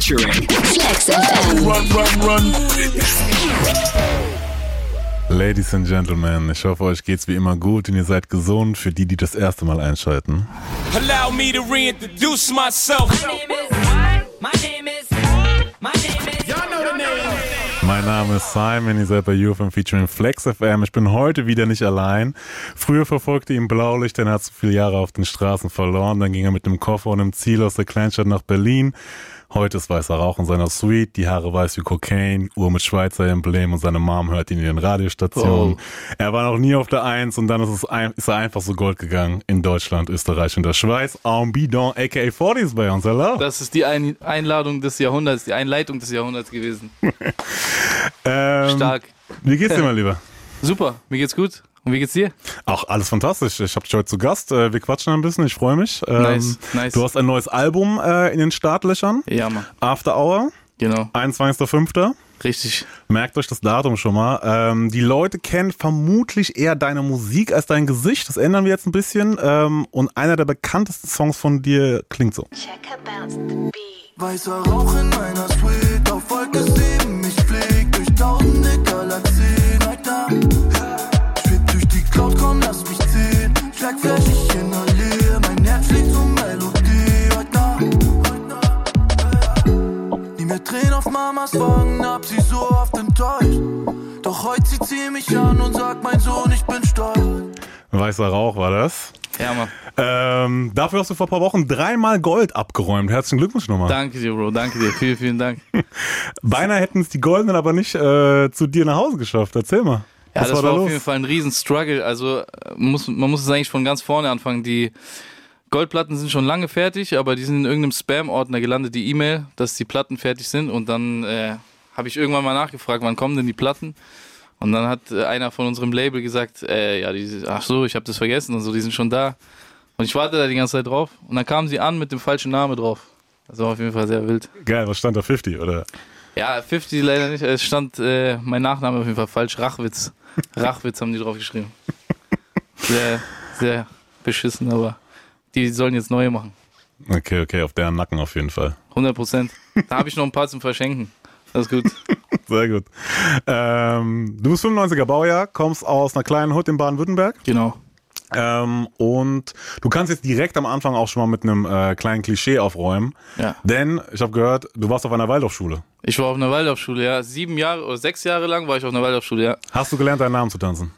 featuring Flex FM. Run, run, run. Ladies and Gentlemen, ich hoffe, euch geht's wie immer gut und ihr seid gesund für die, die das erste Mal einschalten. Allow me to reintroduce myself. My name is. My name is. Y'all know the name. Mein Name ist Simon, ihr seid bei UFM featuring Flex FM. Ich bin heute wieder nicht allein. Früher verfolgte ihn Blaulicht, denn er hat so viele Jahre auf den Straßen verloren. Dann ging er mit einem Koffer und einem Ziel aus der Kleinstadt nach Berlin. Heute ist weißer Rauch in seiner Suite, die Haare weiß wie Cocaine, Uhr mit Schweizer Emblem und seine Mom hört ihn in den Radiostationen. Er war noch nie auf der Eins und dann ist, es ein, ist er einfach so Gold gegangen in Deutschland, Österreich und der Schweiz. En bidon, aka 40 ist bei uns, hello. Das ist die Ein Einladung des Jahrhunderts, die Einleitung des Jahrhunderts gewesen. Ähm, Stark. Wie geht's dir, mein Lieber? Super, mir geht's gut. Und wie geht's dir? Auch alles fantastisch. Ich habe dich heute zu Gast. Äh, Wir quatschen ein bisschen. Ich freue mich. Ähm, Nice, nice. Du hast ein neues Album äh, in den Startlöchern. Ja, Mann. After Hour, Genau. 21.05. Richtig. Merkt euch das Datum schon mal. Ähm, die Leute kennen vermutlich eher deine Musik als dein Gesicht. Das ändern wir jetzt ein bisschen. Ähm, und einer der bekanntesten Songs von dir klingt so. Check her bounce the beat. Weißer Rauch in meiner Suite auf Wolke 7. Weißer Rauch war das. Ja, Mann. Ähm, dafür hast du vor ein paar Wochen dreimal Gold abgeräumt. Herzlichen Glückwunsch nochmal. Danke dir, Bro. Danke dir. Vielen, vielen Dank. Beinahe hätten es die Goldenen aber nicht äh, zu dir nach Hause geschafft. Erzähl mal. Ja, das war war, da auf jeden Fall ein riesen Struggle. Also äh, muss, man muss es eigentlich von ganz vorne anfangen. Die Goldplatten sind schon lange fertig, aber die sind in irgendeinem Spam-Ordner gelandet, die E-Mail, dass die Platten fertig sind. Und dann äh, habe ich irgendwann mal nachgefragt, wann kommen denn die Platten? Und dann hat äh, einer von unserem Label gesagt, äh, ja, die, ach so, ich habe das vergessen und so, die sind schon da. Und ich warte da die ganze Zeit drauf. Und dann kamen sie an mit dem falschen Namen drauf. Das war auf jeden Fall sehr wild. Geil, was stand da 50, oder? Ja, 50 leider nicht. Es stand äh, mein Nachname auf jeden Fall falsch. Rachwitz. Rachwitz haben die drauf geschrieben. Sehr, sehr beschissen, aber die sollen jetzt neue machen. Okay, okay, auf deren Nacken auf jeden Fall. 100 Prozent. Da habe ich noch ein paar zum Verschenken. Das ist gut. Sehr gut. Ähm, du bist 95er Baujahr, kommst aus einer kleinen Hut in Baden-Württemberg. Genau. Ähm, und du kannst jetzt direkt am Anfang auch schon mal mit einem äh, kleinen Klischee aufräumen. Ja. Denn ich habe gehört, du warst auf einer Waldorfschule. Ich war auf einer Waldorfschule, ja. Sieben Jahre oder sechs Jahre lang war ich auf einer Waldorfschule, ja. Hast du gelernt, deinen Namen zu tanzen?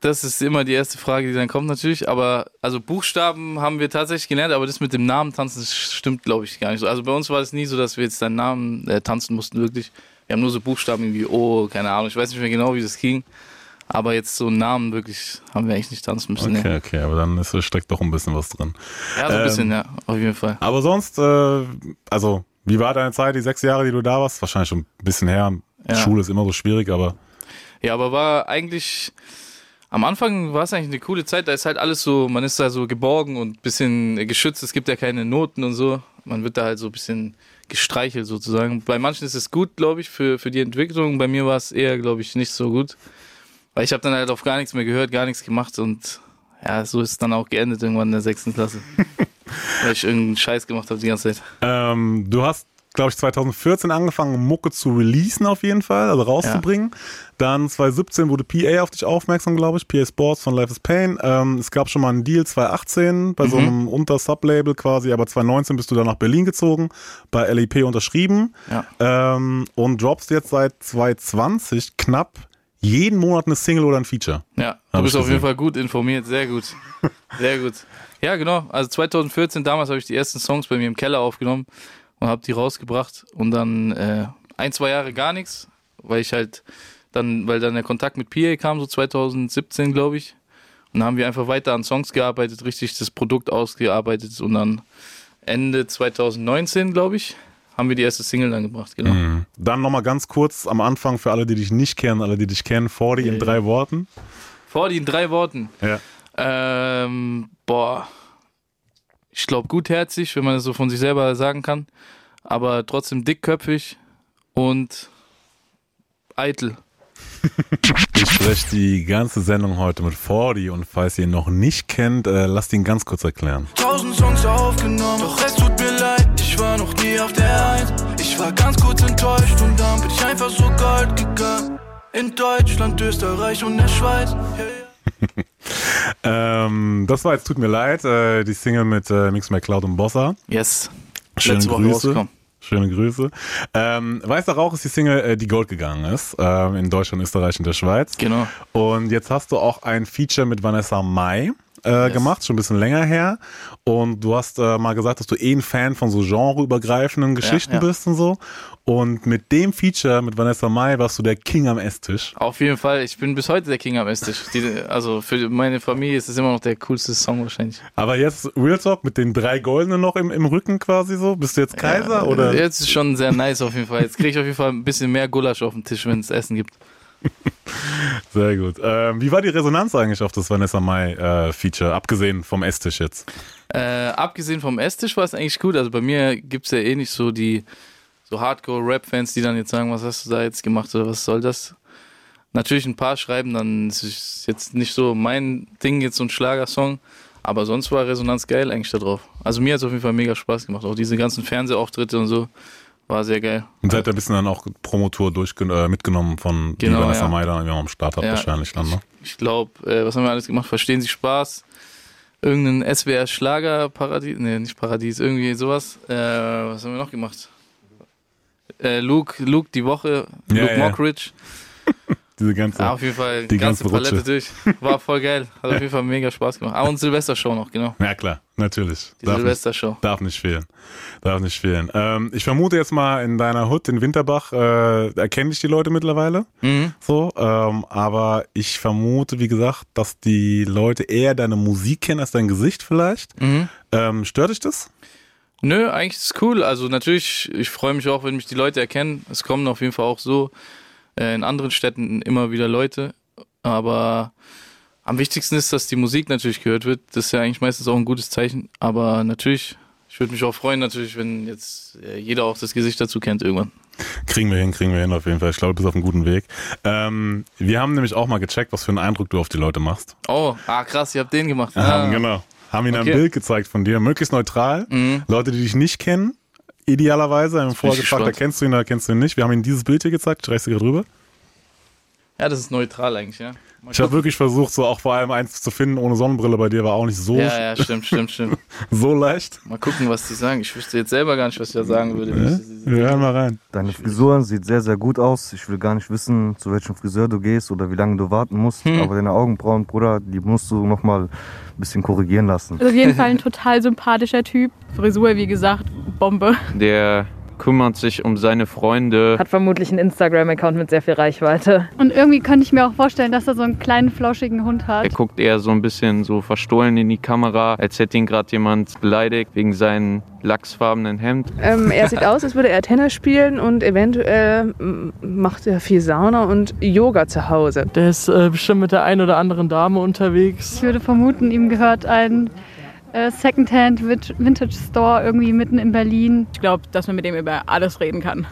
Das ist immer die erste Frage, die dann kommt natürlich. Aber also Buchstaben haben wir tatsächlich gelernt, aber das mit dem Namen tanzen, das stimmt, glaube ich, gar nicht so. Also bei uns war es nie so, dass wir jetzt deinen Namen äh, tanzen mussten, wirklich. Wir haben nur so Buchstaben wie O, keine Ahnung, ich weiß nicht mehr genau, wie das ging. Aber jetzt so einen Namen wirklich haben wir eigentlich nicht tanzen müssen. Okay, Nee. okay, aber dann ist, steckt doch ein bisschen was drin. Ja, so ein Ähm, bisschen, ja, auf jeden Fall. Aber sonst, äh, also, wie war deine Zeit, die sechs Jahre, die du da warst? Wahrscheinlich schon ein bisschen her. Ja. Schule ist immer so schwierig, aber Ja, aber war eigentlich, am Anfang war es eigentlich eine coole Zeit, da ist halt alles so, man ist da so geborgen und ein bisschen geschützt, es gibt ja keine Noten und so. Man wird da halt so ein bisschen gestreichelt sozusagen. Bei manchen ist es gut, glaube ich, für, für die Entwicklung. Bei mir war es eher, glaube ich, nicht so gut. Weil ich habe dann halt auf gar nichts mehr gehört, gar nichts gemacht und ja, so ist es dann auch geendet irgendwann in der sechsten Klasse. Weil ich irgendeinen Scheiß gemacht habe die ganze Zeit. ähm, du hast, glaube ich, 2014 angefangen, Mucke zu releasen auf jeden Fall, also rauszubringen. Dann 2017 wurde PA auf dich aufmerksam, glaube ich, PA Sports von Life is Pain. Ähm, es gab schon mal einen Deal 2018 bei so einem Unter-Sublabel quasi, aber 2019 bist du dann nach Berlin gezogen, bei LEP unterschrieben Ja. ähm, und droppst jetzt seit 2020 knapp jeden Monat eine Single oder ein Feature. Ja, du bist auf jeden. Fall gut informiert, sehr gut. Sehr gut. Ja, genau. Also 2014, damals habe ich die ersten Songs bei mir im Keller aufgenommen und habe die rausgebracht und dann äh, ein, zwei Jahre gar nichts, weil ich halt dann, weil dann der Kontakt mit PA kam, so 2017, glaube ich. Und dann haben wir einfach weiter an Songs gearbeitet, richtig das Produkt ausgearbeitet und dann Ende 2019, glaube ich, haben wir die erste Single dann gebracht, genau. Mhm. Dann nochmal ganz kurz am Anfang für alle, die dich nicht kennen, alle, die dich kennen, 40 in Ja, drei Worten. Vor die in drei Worten. Ja. Ähm, boah. Ich glaube gutherzig, wenn man das so von sich selber sagen kann. Aber trotzdem dickköpfig und eitel. Ich spreche die ganze Sendung heute mit 40 und falls ihr ihn noch nicht kennt, äh, lasst ihn ganz kurz erklären. Tausend Songs aufgenommen, doch es tut mir leid, ich war noch nie auf der Eins. Ich war ganz kurz enttäuscht und dann bin ich einfach so gold gegangen. In Deutschland, Österreich und der Schweiz. Yeah, yeah. Ähm, das war jetzt Tut mir leid, äh, die Single mit äh, Mix McCloud und Bossa. Yes. Schöne Letzte Woche Grüße. rausgekommen. Schöne Grüße. Ähm, Weißer Rauch ist die Single, äh, die Gold gegangen ist, ähm, in Deutschland, Österreich und der Schweiz. Genau. Und jetzt hast du auch ein Feature mit Vanessa Mai äh, gemacht, schon ein bisschen länger her. Und du hast äh, mal gesagt, dass du eh ein Fan von so genreübergreifenden Geschichten ja. bist und so. Und mit dem Feature mit Vanessa Mai warst du der King am Esstisch. Auf jeden Fall. Ich bin bis heute der King am Esstisch. Die, also für meine Familie ist es immer noch der coolste Song wahrscheinlich. Aber jetzt Real Talk mit den drei Goldenen noch im, im Rücken quasi so. Bist du jetzt Kaiser Ja, oder? Jetzt ist schon sehr nice auf jeden Fall. Jetzt kriege ich auf jeden Fall ein bisschen mehr Gulasch auf den Tisch, wenn es Essen gibt. Sehr gut. Ähm, wie war die Resonanz eigentlich auf das Vanessa Mai äh, abgesehen vom Esstisch jetzt? Äh, abgesehen vom Esstisch war es eigentlich gut. Also bei mir gibt es ja eh nicht so die so Hardcore-Rap-Fans, die dann jetzt sagen, was hast du da jetzt gemacht oder was soll das? Natürlich ein paar schreiben dann, es ist jetzt nicht so mein Ding, jetzt so ein Schlagersong, aber sonst war Resonanz geil eigentlich da drauf. Also mir hat es auf jeden Fall mega Spaß gemacht. Auch diese ganzen Fernsehauftritte und so war sehr geil. Und seid ihr ein bisschen dann auch Promotour durchge äh, mitgenommen von die Genau, Vanessa ja. Dann irgendwie am Start hat Ja. wahrscheinlich dann, ne? Ich glaube, äh, was haben wir alles gemacht? Verstehen Sie Spaß? Irgendein SWR Schlagerparadies? Nee, nicht Paradies, irgendwie sowas. Äh, was haben wir noch gemacht? Äh, Luke, Luke die Woche, Ja, Luke. Mockridge. Diese ganze. Ja, auf jeden Fall Die ganze ganze Palette durch. War voll geil. Hat auf jeden Fall mega Spaß gemacht. Ah, und Silvestershow noch, genau. Ja klar, natürlich. Die Darf nicht, Silvestershow. darf nicht fehlen. Darf nicht fehlen. Ähm, ich vermute jetzt mal in deiner Hut in Winterbach äh, erkenne ich die Leute mittlerweile. Mhm. So, ähm, aber ich vermute, wie gesagt, dass die Leute eher deine Musik kennen als dein Gesicht vielleicht. Mhm. Ähm, stört dich das? Nö, eigentlich ist es cool. Also natürlich, ich freue mich auch, wenn mich die Leute erkennen. Es kommen auf jeden Fall auch so äh, in anderen Städten immer wieder Leute. Aber am wichtigsten ist, dass die Musik natürlich gehört wird. Das ist ja eigentlich meistens auch ein gutes Zeichen. Aber natürlich, ich würde mich auch freuen, natürlich, wenn jetzt äh, jeder auch das Gesicht dazu kennt irgendwann. Kriegen wir hin, kriegen wir hin auf jeden Fall. Ich glaube, du bist auf einem guten Weg. Ähm, wir haben nämlich auch mal gecheckt, was für einen Eindruck du auf die Leute machst. Oh, ah krass, ihr habt den gemacht. Haben, Ah. genau. Haben ihnen Okay. ein Bild gezeigt von dir, möglichst neutral. Mhm. Leute, die dich nicht kennen, idealerweise, haben vorher ich gefragt, da kennst du ihn, da kennst du ihn nicht. Wir haben ihnen dieses Bild hier gezeigt, ich reiß dir gerade drüber. Ja, das ist neutral eigentlich, ja. Mal Ich habe wirklich versucht, so auch vor allem eins zu finden ohne Sonnenbrille bei dir, war auch nicht so, Ja, ja, stimmt, stimmt, stimmt. so leicht. Mal gucken, was die sagen. Ich wüsste jetzt selber gar nicht, was ich da sagen würde. das- Wir hören mal rein. Deine Frisur sieht sehr, sehr gut aus. Ich will gar nicht wissen, zu welchem Friseur du gehst oder wie lange du warten musst. Hm. Aber deine Augenbrauen, Bruder, die musst du nochmal ein bisschen korrigieren lassen. Also auf jeden Fall ein total sympathischer Typ. Frisur, wie gesagt, Bombe. Der kümmert sich um seine Freunde. Hat vermutlich einen Instagram-Account mit sehr viel Reichweite. Und irgendwie könnte ich mir auch vorstellen, dass er so einen kleinen, flauschigen Hund Er hat. guckt eher so ein bisschen so verstohlen in die Kamera, als hätte ihn gerade jemand beleidigt wegen seinem lachsfarbenen Hemd. Ähm, er sieht aus, als würde er Tennis spielen und eventuell macht er viel Sauna und Yoga zu Hause. Der ist äh, bestimmt mit der einen oder anderen Dame unterwegs. Ich würde vermuten, ihm gehört ein äh, Secondhand Vintage Store irgendwie mitten in Berlin. Ich glaube, dass man mit dem über alles reden kann.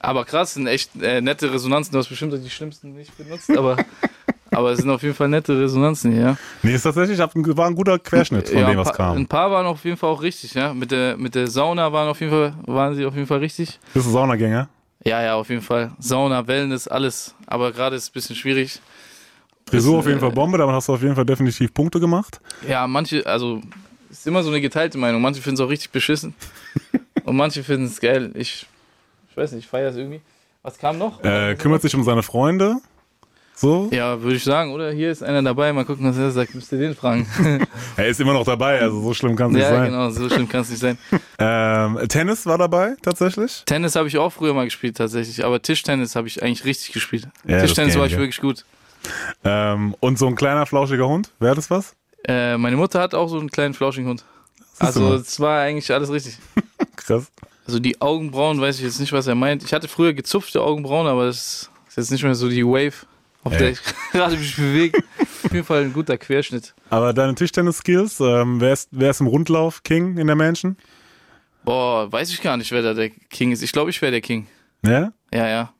Aber krass, sind echt äh, nette Resonanzen. Du hast bestimmt die schlimmsten nicht benutzt, aber, aber es sind auf jeden Fall nette Resonanzen hier. Ja. Nee, ist tatsächlich, war ein guter Querschnitt von ja, dem, ein was paar, kam. Ein paar waren auf jeden Fall auch richtig, ja. Mit der, mit der Sauna waren, auf jeden Fall, waren sie auf jeden Fall richtig. Bist du Saunagänger? Ja, ja, auf jeden Fall. Sauna, Wellness, alles. Aber gerade ist es ein bisschen schwierig. Frisur auf jeden Fall äh, Bombe, damit hast du auf jeden Fall definitiv Punkte gemacht. Ja, manche, also ist immer so eine geteilte Meinung. Manche finden es auch richtig beschissen. und manche finden es geil. Ich, ich weiß nicht, ich feiere es irgendwie. Was kam noch? Äh, kümmert sich um seine Freunde. So. Ja, würde ich sagen, oder? Hier ist einer dabei, mal gucken, was er sagt. Müsst ihr den fragen. Er ist immer noch dabei, also so schlimm kann es nicht ja, sein. genau, so schlimm kann es nicht sein. Ähm, Tennis war dabei, tatsächlich. Tennis habe ich auch früher mal gespielt, tatsächlich. Aber Tischtennis habe ich eigentlich richtig gespielt. Ja, Tischtennis war ich, ich ja. wirklich gut. Ähm, und so ein kleiner, flauschiger Hund, wäre das was? Äh, meine Mutter hat auch so einen kleinen flauschigen Hund. Also, es war eigentlich alles richtig. Krass. Also, die Augenbrauen, weiß ich jetzt nicht, was er meint. Ich hatte früher gezupfte Augenbrauen, aber das ist jetzt nicht mehr so die Wave, auf Ey. der ich gerade mich bewege. Auf jeden Fall ein guter Querschnitt. Aber deine Tischtennis-Skills, ähm, wer, ist, wer ist im Rundlauf King in der Mansion? Boah, weiß ich gar nicht, wer da der King ist. Ich glaube, ich wäre der King. Ja? Ja, ja.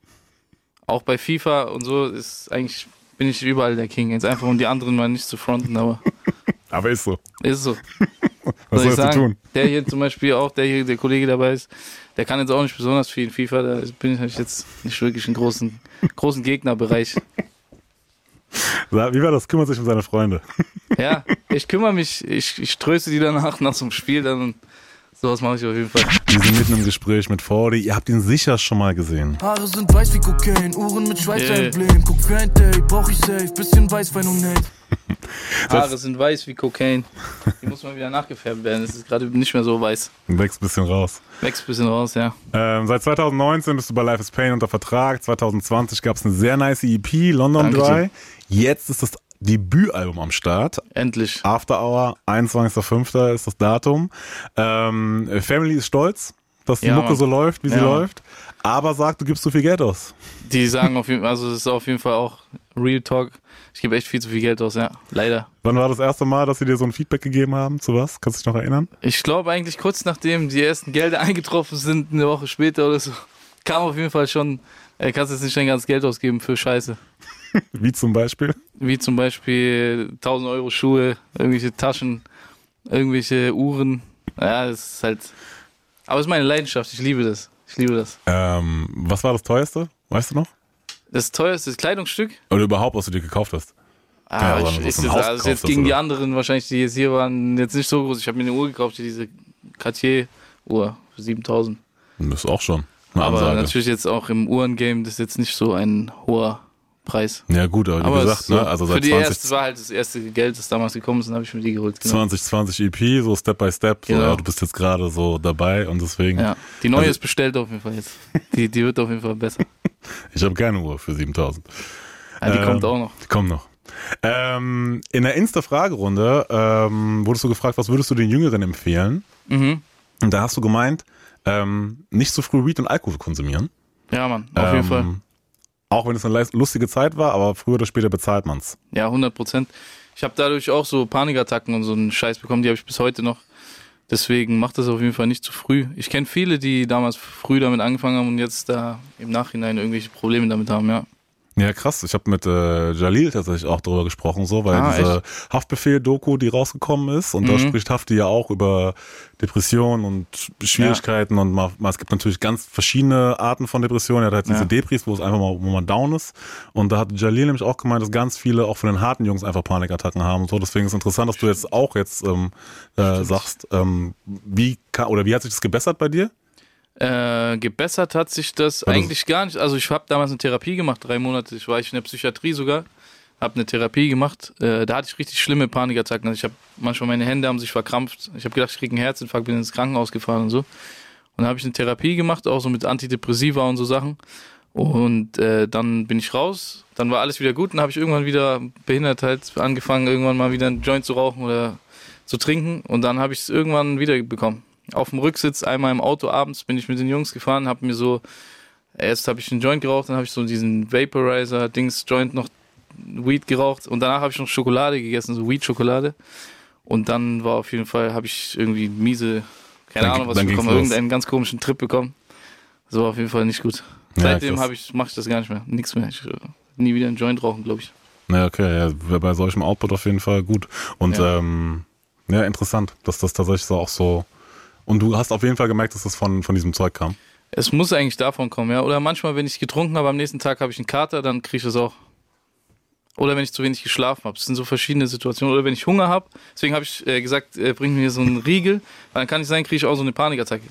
Auch bei FIFA und so ist eigentlich, bin ich überall der King. Jetzt einfach, um die anderen mal nicht zu fronten, aber Aber ist so. ist so. Was soll ich sollst du sagen? tun? Der hier zum Beispiel auch, der hier, der Kollege dabei ist, der kann jetzt auch nicht besonders viel in FIFA. Da bin ich jetzt nicht wirklich im großen, großen Gegnerbereich. Wie war das? Kümmert sich um seine Freunde. Ja, ich kümmere mich, ich, ich tröste die danach nach so einem Spiel dann und sowas mache ich auf jeden Fall. Wir sind mitten im Gespräch mit Fordi. Ihr habt ihn sicher schon mal gesehen. Haare sind weiß wie Kokain, Uhren mit Yeah. Schweißemblem. Guck für ein Date, brauch ich safe, bisschen Weißwein und Hate. Haare sind weiß wie Kokain. Die muss mal wieder nachgefärbt werden. Es ist gerade nicht mehr so weiß. Wächst ein bisschen raus. Wächst ein bisschen raus, ja. Ähm, seit 2019 bist du bei Life is Pain unter Vertrag. 2020 gab es eine sehr nice EP, London Danke Dry. dir. Jetzt ist das Debütalbum am Start. Endlich. After Hour, 21.05. ist das Datum. Ähm, Family ist stolz, dass die Ja, Mucke Mann. so läuft, wie sie Ja, Mann. läuft. Aber sagt, du gibst zu viel Geld aus. Die sagen auf jeden Fall, also es ist auf jeden Fall auch Real Talk. Ich gebe echt viel zu viel Geld aus, ja. Leider. Wann war das erste Mal, dass sie dir so ein Feedback gegeben haben? Zu was? Kannst du dich noch erinnern? Ich glaube eigentlich kurz nachdem die ersten Gelder eingetroffen sind, eine Woche später oder so, kam auf jeden Fall schon, äh, kannst jetzt nicht dein ganzes Geld ausgeben für Scheiße. Wie zum Beispiel? Wie zum Beispiel 1000 Euro Schuhe, irgendwelche Taschen, irgendwelche Uhren. Ja, das ist halt. Aber es ist meine Leidenschaft, ich liebe das. Ich liebe das. Ähm, was war das teuerste? Weißt du noch? Das teuerste Kleidungsstück? Oder überhaupt, was du dir gekauft hast? Ah, Ja, ich, ich, Haus also jetzt hast, gegen die oder? anderen wahrscheinlich, die jetzt hier waren, jetzt nicht so groß. Ich habe mir eine Uhr gekauft, diese Cartier-Uhr für 7000. Das ist auch schon eine Aber Ansage. natürlich jetzt auch im Uhrengame, das ist jetzt nicht so ein hoher Preis. Ja gut, aber wie Aber gesagt, es ist so, ne, also für seit die 20, erste war halt das erste Geld, das damals gekommen ist, und habe ich mir die geholt. Genau. 2020 EP, so Step by Step. So, Genau. ja, du bist jetzt gerade so dabei und deswegen. Ja, die neue Also- ist bestellt auf jeden Fall jetzt. Die, die wird auf jeden Fall besser. Ich habe keine Uhr für 7000. Ja, die Ähm, kommt auch noch. Die kommt noch. Ähm, in der Insta-Fragerunde ähm, wurdest du gefragt, was würdest du den Jüngeren empfehlen? Mhm. Und da hast du gemeint, ähm, nicht so früh Weed und Alkohol konsumieren. Ja, Mann, auf jeden Ähm, Fall. Auch wenn es eine lustige Zeit war, aber früher oder später bezahlt man's. Ja, 100 Prozent. Ich habe dadurch auch so Panikattacken und so einen Scheiß bekommen, die habe ich bis heute noch. Deswegen macht das auf jeden Fall nicht zu früh. Ich kenne viele, die damals früh damit angefangen haben und jetzt da im Nachhinein irgendwelche Probleme damit haben, ja. Ja, krass. Ich habe mit äh, Jalil tatsächlich auch darüber gesprochen, so, weil Ah, diese Haftbefehl-Doku, die rausgekommen ist, und da Mhm. spricht Hafti ja auch über Depressionen und Schwierigkeiten und mal, mal, es gibt natürlich ganz verschiedene Arten von Depressionen. Er hat halt diese Ja. Depris, wo es einfach mal, wo man down ist. Und da hat Jalil nämlich auch gemeint, dass ganz viele auch von den harten Jungs einfach Panikattacken haben und so. Deswegen ist es interessant, dass du jetzt auch jetzt ähm, äh, sagst, ähm, wie oder wie hat sich das gebessert bei dir? Äh, gebessert hat sich das Also- eigentlich gar nicht. Also ich habe damals eine Therapie gemacht, drei Monate. Ich war ich in der Psychiatrie sogar, habe eine Therapie gemacht. Äh, da hatte ich richtig schlimme Panikattacken. Also ich habe manchmal meine Hände haben sich verkrampft. Ich habe gedacht, ich kriege einen Herzinfarkt, bin ins Krankenhaus gefahren und so. Und dann habe ich eine Therapie gemacht, auch so mit Antidepressiva und so Sachen. Und äh, dann bin ich raus. Dann war alles wieder gut. Dann habe ich irgendwann wieder behindert halt angefangen, irgendwann mal wieder einen Joint zu rauchen oder zu trinken. Und dann habe ich es irgendwann wieder bekommen. Auf dem Rücksitz, einmal im Auto abends, bin ich mit den Jungs gefahren, habe mir so, erst habe ich einen Joint geraucht, dann habe ich so diesen Vaporizer-Dings-Joint noch Weed geraucht und danach habe ich noch Schokolade gegessen, so Weed-Schokolade. Und dann war auf jeden Fall, habe ich irgendwie miese, keine Dann- Ahnung, was ich bekommen, irgendeinen ganz komischen Trip bekommen. Das war auf jeden Fall nicht gut. Ja, Seitdem habe ich, mache ich das gar nicht mehr, nichts mehr. Ich, äh, nie wieder einen Joint rauchen, glaube ich. Ja, okay, ja, bei solchem Output auf jeden Fall gut. Und Ja. ähm, ja, interessant, dass das tatsächlich so auch so. Und du hast auf jeden Fall gemerkt, dass das von, von diesem Zeug kam. Es muss eigentlich davon kommen, ja. Oder manchmal, wenn ich getrunken habe, am nächsten Tag habe ich einen Kater, dann kriege ich das auch. Oder wenn ich zu wenig geschlafen habe. Das sind so verschiedene Situationen. Oder wenn ich Hunger habe. Deswegen habe ich äh, gesagt, äh, bring mir so einen Riegel. Weil dann kann ich sein, kriege ich auch so eine Panikattacke.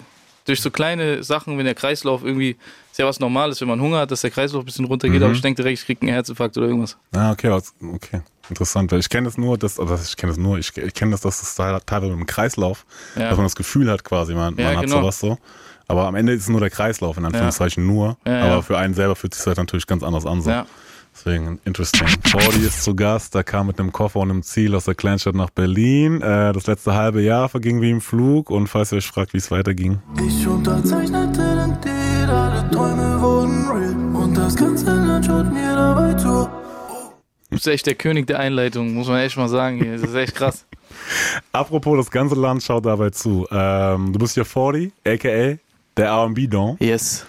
Durch so kleine Sachen, wenn der Kreislauf irgendwie, ist ja was Normales, wenn man Hunger hat, dass der Kreislauf ein bisschen runtergeht. Mhm. Aber ich denke direkt, ich kriege einen Herzinfarkt oder irgendwas. Ah, okay, okay. Interessant. weil Ich kenne das nur, dass, also ich kenne das nur, ich, ich kenne das, dass das da- teilweise mit dem Kreislauf, Ja. dass man das Gefühl hat quasi, man, Ja, man hat genau. sowas so. Aber am Ende ist es nur der Kreislauf, in Anführungszeichen nur. Ja, Aber ja. für einen selber fühlt sich halt natürlich ganz anders an. So. Ja. Deswegen interesting. Fordy ist zu Gast, er kam mit einem Koffer und einem Ziel aus der Kleinstadt nach Berlin. Äh, das letzte halbe Jahr verging wie im Flug und falls ihr euch fragt, wie es weiterging. Ich unterzeichnete den Deal, alle Träume wurden real. Und das ganze Land schaut mir dabei zu. Du bist echt der König der Einleitung, muss man echt mal sagen. Hier. Das ist echt krass. Apropos, das ganze Land schaut dabei zu. Ähm, du bist hier 40, aka der R&B Don. Yes.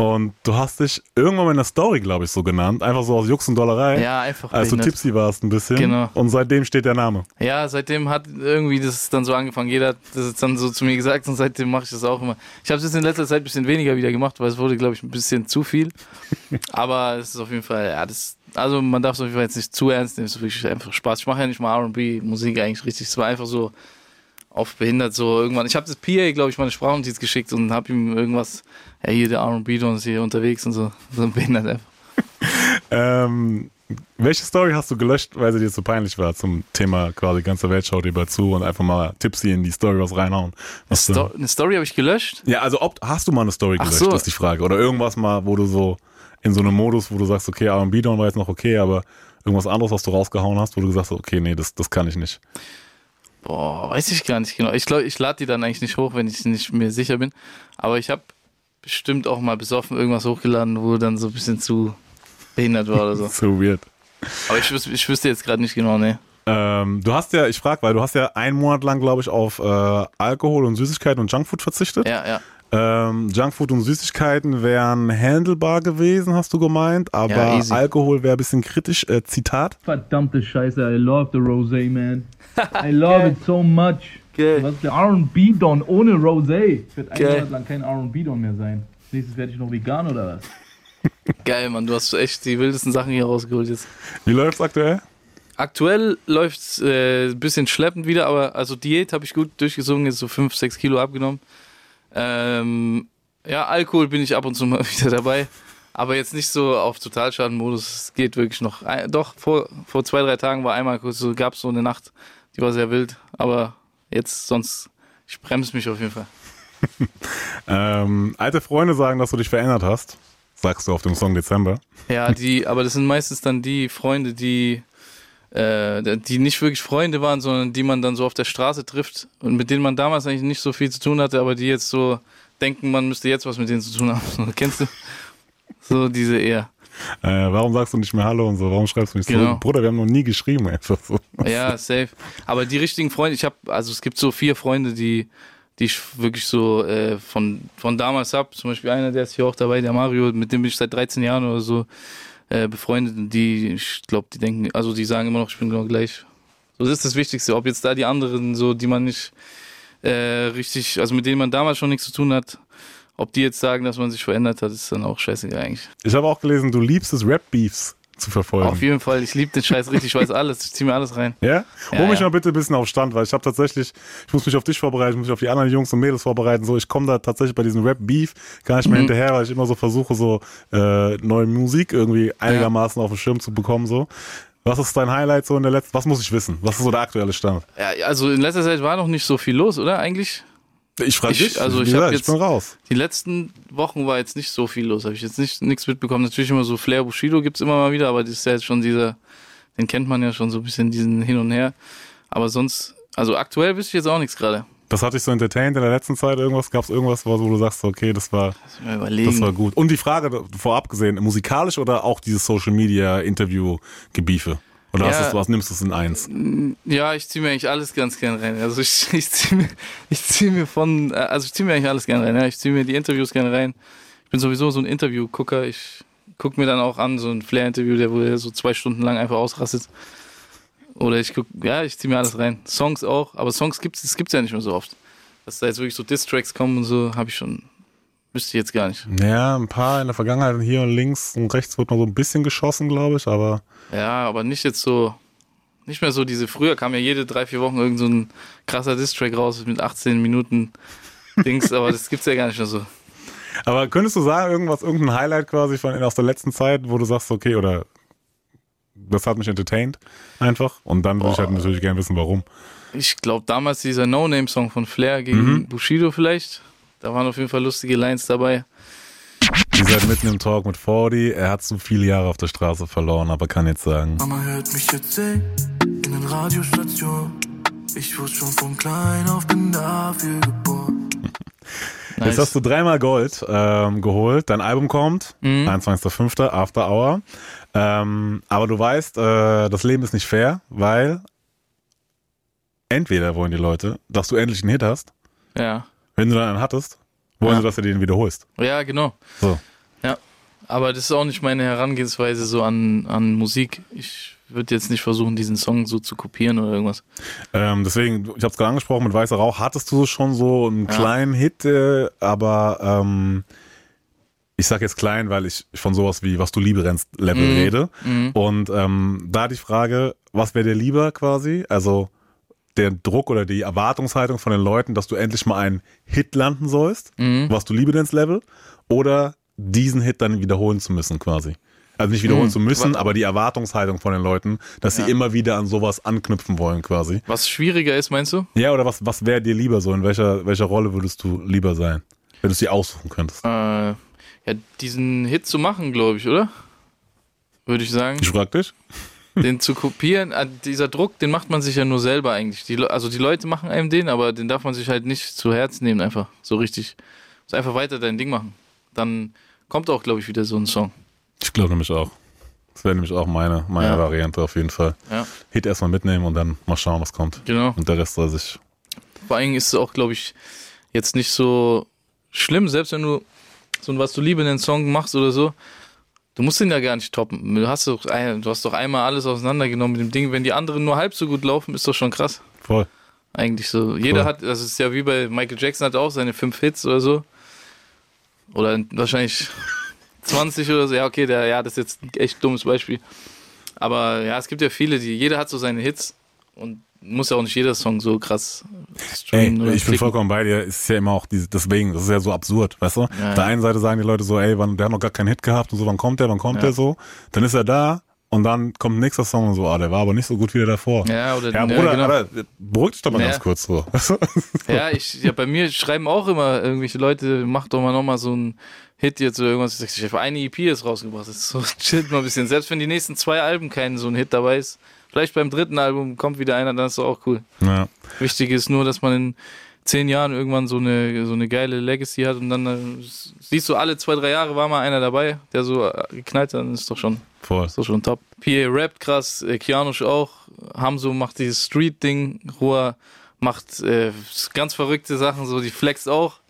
Und du hast dich irgendwann in der Story, glaube ich, so genannt. Einfach so aus Jux und Dollerei. Ja, einfach Als du tipsy warst ein bisschen. Genau. Und seitdem steht der Name. Ja, seitdem hat irgendwie das dann so angefangen. Jeder hat das dann so zu mir gesagt und seitdem mache ich das auch immer. Ich habe es jetzt in letzter Zeit ein bisschen weniger wieder gemacht, weil es wurde, glaube ich, ein bisschen zu viel. Aber es ist auf jeden Fall, ja, das, also man darf es auf jeden Fall jetzt nicht zu ernst nehmen. Es ist wirklich einfach Spaß. Ich mache ja nicht mal R&B-Musik eigentlich richtig. Es war einfach so auf behindert so irgendwann. Ich habe das PA, glaube ich, meine Sprachnotiz geschickt und habe ihm irgendwas, ja hier der R&B-Don ist hier unterwegs und so. So behindert einfach. Ähm, welche Story hast du gelöscht, weil sie dir zu peinlich war zum Thema quasi ganze Welt schaut dir bald zu und einfach mal tipsy in die Story was reinhauen? Was Sto eine Story habe ich gelöscht. ja, also ob, hast du mal eine Story gelöscht, so. ist die Frage. Oder irgendwas mal, wo du so in so einem Modus, wo du sagst, okay, R&B Don war jetzt noch okay, aber irgendwas anderes, was du rausgehauen hast, wo du gesagt hast, okay, nee, das, das kann ich nicht. Boah, weiß ich gar nicht genau. Ich glaube, ich lade die dann eigentlich nicht hoch, wenn ich nicht mir sicher bin. Aber ich habe bestimmt auch mal besoffen irgendwas hochgeladen, wo dann so ein bisschen zu behindert war oder so. so weird. Aber ich, wüs- ich wüsste jetzt gerade nicht genau, ne. Ähm, du hast ja, ich frage, weil du hast ja einen Monat lang, glaube ich, auf äh, Alkohol und Süßigkeiten und Junkfood verzichtet. Ja, ja. Ähm, Junkfood und Süßigkeiten wären handelbar gewesen, hast du gemeint, aber Ja. Alkohol wäre ein bisschen kritisch. Äh, Zitat. Verdammte Scheiße, I love the Rosé, man. I love it so much. Was ist der R&B Don ohne Rosé? Ich werde Geil. Monat lang kein R&B Don mehr sein. Nächstes werde ich noch vegan oder was? Geil, Mann, du hast echt die wildesten Sachen hier rausgeholt jetzt. Wie läuft's aktuell? Aktuell läuft es äh, ein bisschen schleppend wieder, aber also Diät habe ich gut durchgesungen, jetzt so 5, 6 Kilo abgenommen. Ähm, ja, Alkohol bin ich ab und zu mal wieder dabei, aber jetzt nicht so auf Totalschadenmodus. Es geht wirklich noch. Ein, doch, vor, vor zwei, drei Tagen war einmal kurz so, gab es so eine Nacht, die war sehr wild, aber jetzt sonst, ich bremse mich auf jeden Fall. Ähm, alte Freunde sagen, dass du dich verändert hast. Sagst du auf dem Song Dezember. Ja, die, aber das sind meistens dann die Freunde, die, äh, die nicht wirklich Freunde waren, sondern die man dann so auf der Straße trifft und mit denen man damals eigentlich nicht so viel zu tun hatte, aber die jetzt so denken, man müsste jetzt was mit denen zu tun haben. Kennst du? So diese eher. Äh, warum sagst du nicht mehr Hallo und so? Warum schreibst du nicht Genau. zurück? Bruder, wir haben noch nie geschrieben einfach so. Ja, safe. Aber die richtigen Freunde, ich habe, also es gibt so vier Freunde, die, die ich wirklich so äh, von, von damals hab. Zum Beispiel einer, der ist hier auch dabei, der Mario, mit dem bin ich seit 13 Jahren oder so äh, befreundet. Und die, ich glaube, die denken, also die sagen immer noch, ich bin genau gleich. So, das ist das Wichtigste. Ob jetzt da die anderen, so, die man nicht äh, richtig, also mit denen man damals schon nichts zu tun hat, ob die jetzt sagen, dass man sich verändert hat, ist dann auch scheißegal eigentlich. Ich habe auch gelesen, du liebst es, Rap-Beefs zu verfolgen. Auf jeden Fall, ich liebe den Scheiß richtig, ich weiß alles, ich zieh mir alles rein. Ja? Ja, Hol mich ja. mal bitte ein bisschen auf Stand, weil ich habe tatsächlich, ich muss mich auf dich vorbereiten, ich muss mich auf die anderen Jungs und Mädels vorbereiten. So, ich komme da tatsächlich bei diesem Rap-Beef gar nicht mehr Mhm. hinterher, weil ich immer so versuche, so äh, neue Musik irgendwie einigermaßen auf den Schirm zu bekommen. So. Was ist dein Highlight so in der letzten, was muss ich wissen? Was ist so der aktuelle Stand? Ja, also in letzter Zeit war noch nicht so viel los, oder eigentlich? Ich frage dich, Also ich habe ich jetzt bin raus. die letzten Wochen war jetzt nicht so viel los, habe ich jetzt nicht nichts mitbekommen. Natürlich immer so Flair Bushido gibt's immer mal wieder, aber das ist ja jetzt schon dieser, den kennt man ja schon so ein bisschen diesen hin und her. Aber sonst, also aktuell wüsste ich jetzt auch nichts gerade. Das hat dich so entertained in der letzten Zeit irgendwas? Gab es irgendwas, wo du sagst, okay, das war, das war gut. Und die Frage vorab gesehen, musikalisch oder auch dieses Social Media Interview Gebiefe? Oder Ja. hast du's- was nimmst du es in eins? Ja, ich ziehe mir eigentlich alles ganz gern rein. Also ich, ich ziehe mir, ich zieh mir von, äh, also ich ziehe mir eigentlich alles gern rein. Ja. Ich ziehe mir die Interviews gerne rein. Ich bin sowieso so ein Interview-Gucker. Ich gucke mir dann auch an, so ein Flair-Interview, der wo so zwei Stunden lang einfach ausrastet. Oder ich guck, ja, ich ziehe mir alles rein. Songs auch, aber Songs gibt's, das gibt's ja nicht mehr so oft. Dass da jetzt wirklich so Diss-Tracks kommen und so, habe ich schon, wüsste ich jetzt gar nicht. Ja, ein paar in der Vergangenheit hier und links und rechts wird noch so ein bisschen geschossen, glaube ich, aber Ja, aber nicht jetzt so, nicht mehr so diese, früher kam ja jede drei, vier Wochen irgend so ein krasser Diss-Track raus mit 18 Minuten Dings, aber das gibt's ja gar nicht mehr so. Aber könntest du sagen, irgendwas, irgendein Highlight quasi von aus der letzten Zeit, wo du sagst, okay, oder das hat mich entertained einfach und dann würde ich halt natürlich gerne wissen, warum. Ich glaube, damals dieser No-Name-Song von Flair gegen Mhm. Bushido vielleicht, da waren auf jeden Fall lustige Lines dabei. Ihr seid mitten im Talk mit 40, er hat so viele Jahre auf der Straße verloren, aber kann jetzt sagen. Mama hört mich jetzt singen in den Radiostationen. Ich wurde schon von klein auf, bin dafür geboren. Jetzt hast du dreimal Gold ähm, geholt, dein Album kommt, Mhm. 21.05. After Hour. Ähm, aber du weißt, äh, das Leben ist nicht fair, weil entweder wollen die Leute, dass du endlich einen Hit hast, Ja. Wenn du dann einen hattest, wollen Ja. sie, dass du den wiederholst. Ja, genau. So. Aber das ist auch nicht meine Herangehensweise so an, an Musik. Ich würde jetzt nicht versuchen, diesen Song so zu kopieren oder irgendwas. Ähm, deswegen, ich habe es gerade angesprochen, mit Weißer Rauch hattest du schon so einen Ja. kleinen Hit, äh, aber ähm, ich sag jetzt klein, weil ich von sowas wie Was du Liebe rennst Level Mhm. rede. Mhm. Und ähm, da die Frage, was wäre dir lieber quasi? Also der Druck oder die Erwartungshaltung von den Leuten, dass du endlich mal einen Hit landen sollst, Mhm. was du Liebe rennst Level, oder diesen Hit dann wiederholen zu müssen quasi. Also nicht wiederholen Mhm. zu müssen, aber die Erwartungshaltung von den Leuten, dass Ja. sie immer wieder an sowas anknüpfen wollen quasi. Was schwieriger ist, meinst du? Ja, oder was, was wäre dir lieber so? In welcher, welcher Rolle würdest du lieber sein? Wenn du dir aussuchen könntest. Äh, ja, diesen Hit zu machen, glaube ich, oder? Würde ich sagen. Dich. Den zu kopieren, äh, dieser Druck, den macht man sich ja nur selber eigentlich. Die, also die Leute machen einem den, aber den darf man sich halt nicht zu Herzen nehmen, einfach. So richtig. Muss einfach weiter dein Ding machen. Dann kommt auch, glaube ich, wieder so ein Song. Ich glaube nämlich auch. Das wäre nämlich auch meine, meine Ja. Variante auf jeden Fall. Ja. Hit erstmal mitnehmen und dann mal schauen, was kommt. Genau. Und der Rest soll sich. Vor allem ist es auch, glaube ich, jetzt nicht so schlimm, selbst wenn du so ein Was du Liebe in den Song machst oder so. Du musst den ja gar nicht toppen. Du hast doch, ein- du hast doch einmal alles auseinandergenommen mit dem Ding. Wenn die anderen nur halb so gut laufen, ist doch schon krass. Voll. Eigentlich so. Jeder Voll. hat, das ist ja wie bei Michael Jackson hat auch seine fünf Hits oder so. Oder wahrscheinlich 20 oder so. Ja, okay, der, ja, das ist jetzt ein echt dummes Beispiel. Aber ja, es gibt ja viele, die, jeder hat so seine Hits und muss ja auch nicht jeder Song so krass Ey, streamen oder ich bin klicken. vollkommen bei dir. Ist ja immer auch diese, deswegen, das ist ja so absurd, weißt du? Ja, Auf der einen Seite sagen die Leute so, ey, wann, der hat noch gar keinen Hit gehabt und so, wann kommt der, wann kommt Ja. der so? Dann ist er da und dann kommt ein nächster Song und so, ah, der war aber nicht so gut wie der davor. Ja, oder- ja, ja, Bruder, genau. Alter, beruhig dich doch mal Ja. ganz kurz so. Ja, ich, ja, bei mir schreiben auch immer irgendwelche Leute, mach doch mal nochmal so einen Hit jetzt oder irgendwas. Ich sag, eine EP jetzt rausgebracht. Das ist so, chillt mal ein bisschen. Selbst wenn die nächsten zwei Alben kein so ein Hit dabei ist, vielleicht beim dritten Album kommt wieder einer, dann ist das auch cool. Ja. Wichtig ist nur, dass man in zehn Jahren irgendwann so eine, so eine geile Legacy hat und dann äh, siehst du, alle zwei, drei Jahre war mal einer dabei, der so äh, geknallt hat, dann ist doch schon, Voll. ist doch schon top. PA rappt krass, äh, Kianosch auch, Hamzo macht dieses Street-Ding, Ruhr macht äh, ganz verrückte Sachen, so die flext auch.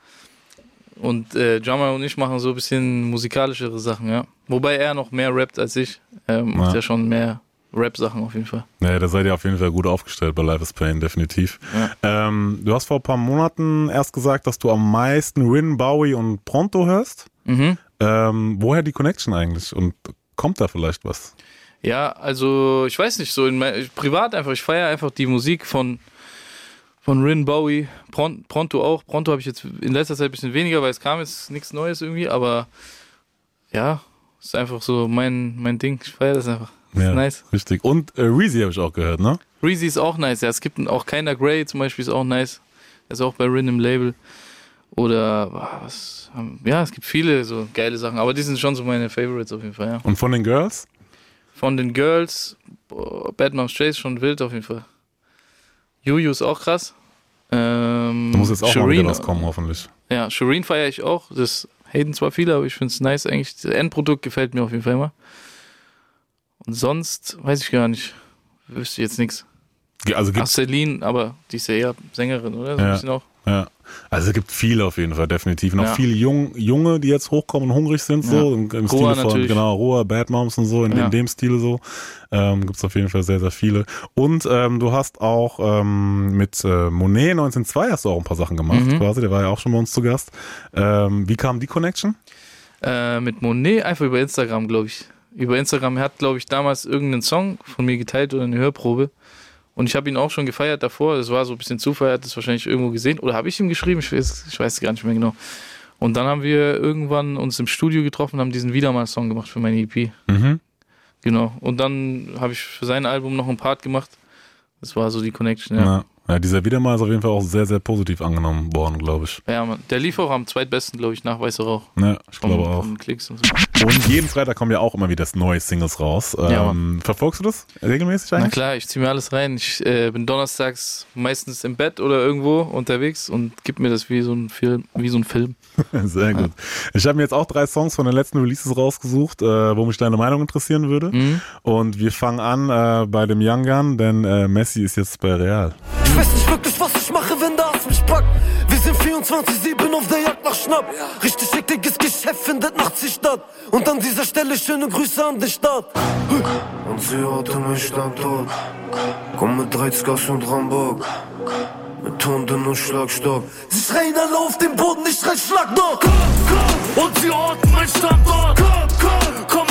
Und äh, Jamal und ich machen so ein bisschen musikalischere Sachen, ja. Wobei er noch mehr rappt als ich. Macht Ja. ja schon mehr Rap-Sachen auf jeden Fall. Ja, da seid ihr auf jeden Fall gut aufgestellt bei Life is Pain, definitiv. Ähm, du hast vor ein paar Monaten erst gesagt, dass du am meisten Rin, Bowie und Pronto hörst. Mhm. Ähm, woher die Connection eigentlich? Und kommt da vielleicht was? Ja, also ich weiß nicht, so in mein, privat einfach, ich feiere einfach die Musik von, von Rin Bowie, Pron, Pronto auch. Pronto habe ich jetzt in letzter Zeit ein bisschen weniger, weil es kam jetzt nichts Neues irgendwie, aber ja, ist einfach so mein, mein Ding. Ich feiere das einfach. Das Ja, ist nice. Richtig. Und äh, Reezy habe ich auch gehört, ne? Reezy ist auch nice, ja. Es gibt auch Keiner Grey zum Beispiel, ist auch nice. Der ist auch bei Rin im Label. Oder was? haben- Ja, es gibt viele so geile Sachen, aber die sind schon so meine Favorites auf jeden Fall, ja. Und von den Girls? Von den Girls, boah, Bad Moms Chase schon wild auf jeden Fall. Juju ist auch krass. Ähm, Da muss jetzt auch mal Shireen, wieder was kommen, hoffentlich. Ja, Shireen feiere ich auch. Das haten zwar viele, aber ich finde es nice eigentlich. Das Endprodukt gefällt mir auf jeden Fall immer. Sonst weiß ich gar nicht. Wüsste jetzt nichts. Also Ach, gibt's, Celine, aber die ist ja eher Sängerin, oder? So ein ja, bisschen auch. ja. Also es gibt viele auf jeden Fall, definitiv. Noch Ja. viele Jung, Junge, die jetzt hochkommen und hungrig sind, Ja. so im, im Roa Stile von, natürlich. genau, Roa, Bad Moms und so, in, Ja. in dem Stile so. Ähm, gibt's auf jeden Fall sehr, sehr viele. Und ähm, du hast auch ähm, mit äh, Monet 1902 hast du auch ein paar Sachen gemacht, Mhm. quasi. Der war ja auch schon bei uns zu Gast. Ähm, wie kam die Connection? Äh, mit Monet einfach über Instagram, glaube ich. Über Instagram er hat, glaube ich, damals irgendeinen Song von mir geteilt oder eine Hörprobe. Und ich habe ihn auch schon gefeiert davor. Das war so ein bisschen Zufall, er hat das wahrscheinlich irgendwo gesehen. Oder habe ich ihm geschrieben? Ich weiß, ich weiß gar nicht mehr genau. Und dann haben wir irgendwann uns im Studio getroffen und haben diesen Wieder mal Song gemacht für meine EP. Mhm. Genau. Und dann habe ich für sein Album noch einen Part gemacht. Das war so die Connection, ja. Ja. Ja, dieser Wiedermal ist auf jeden Fall auch sehr, sehr positiv angenommen worden, glaube ich. Ja, Mann. Der lief auch am zweitbesten, glaube ich, nach Weißer Rauch. Ja, ich Von- glaube auch. und so. Und jeden Freitag kommen ja auch immer wieder neue Singles raus. Ja, Ähm, verfolgst du das regelmäßig Na eigentlich? klar, ich ziehe mir alles rein. Ich äh, bin donnerstags meistens im Bett oder irgendwo unterwegs und gib mir das wie so ein Film. Wie so ein Film. Sehr gut. Ich habe mir jetzt auch drei Songs von den letzten Releases rausgesucht, äh, wo mich deine Meinung interessieren würde. Mhm. Und wir fangen an äh, bei dem Young Gun, denn äh, Messi ist jetzt bei Real. Weiß nicht wirklich, was ich mache, wenn das mich packt. Wir sind 24-7 auf der Jagd nach Schnapp. Richtig ekliges Geschäft findet nachts die statt. Und an dieser Stelle schöne Grüße an den Staat. Und sie hatte mich Standort. Komm mit Reizgas und Rambock. Mit Hunden und Schlagstock. Sie schreien alle auf den Boden, ich schrei Schlag doch. Und sie orten mein Standort. Komm, komm, komm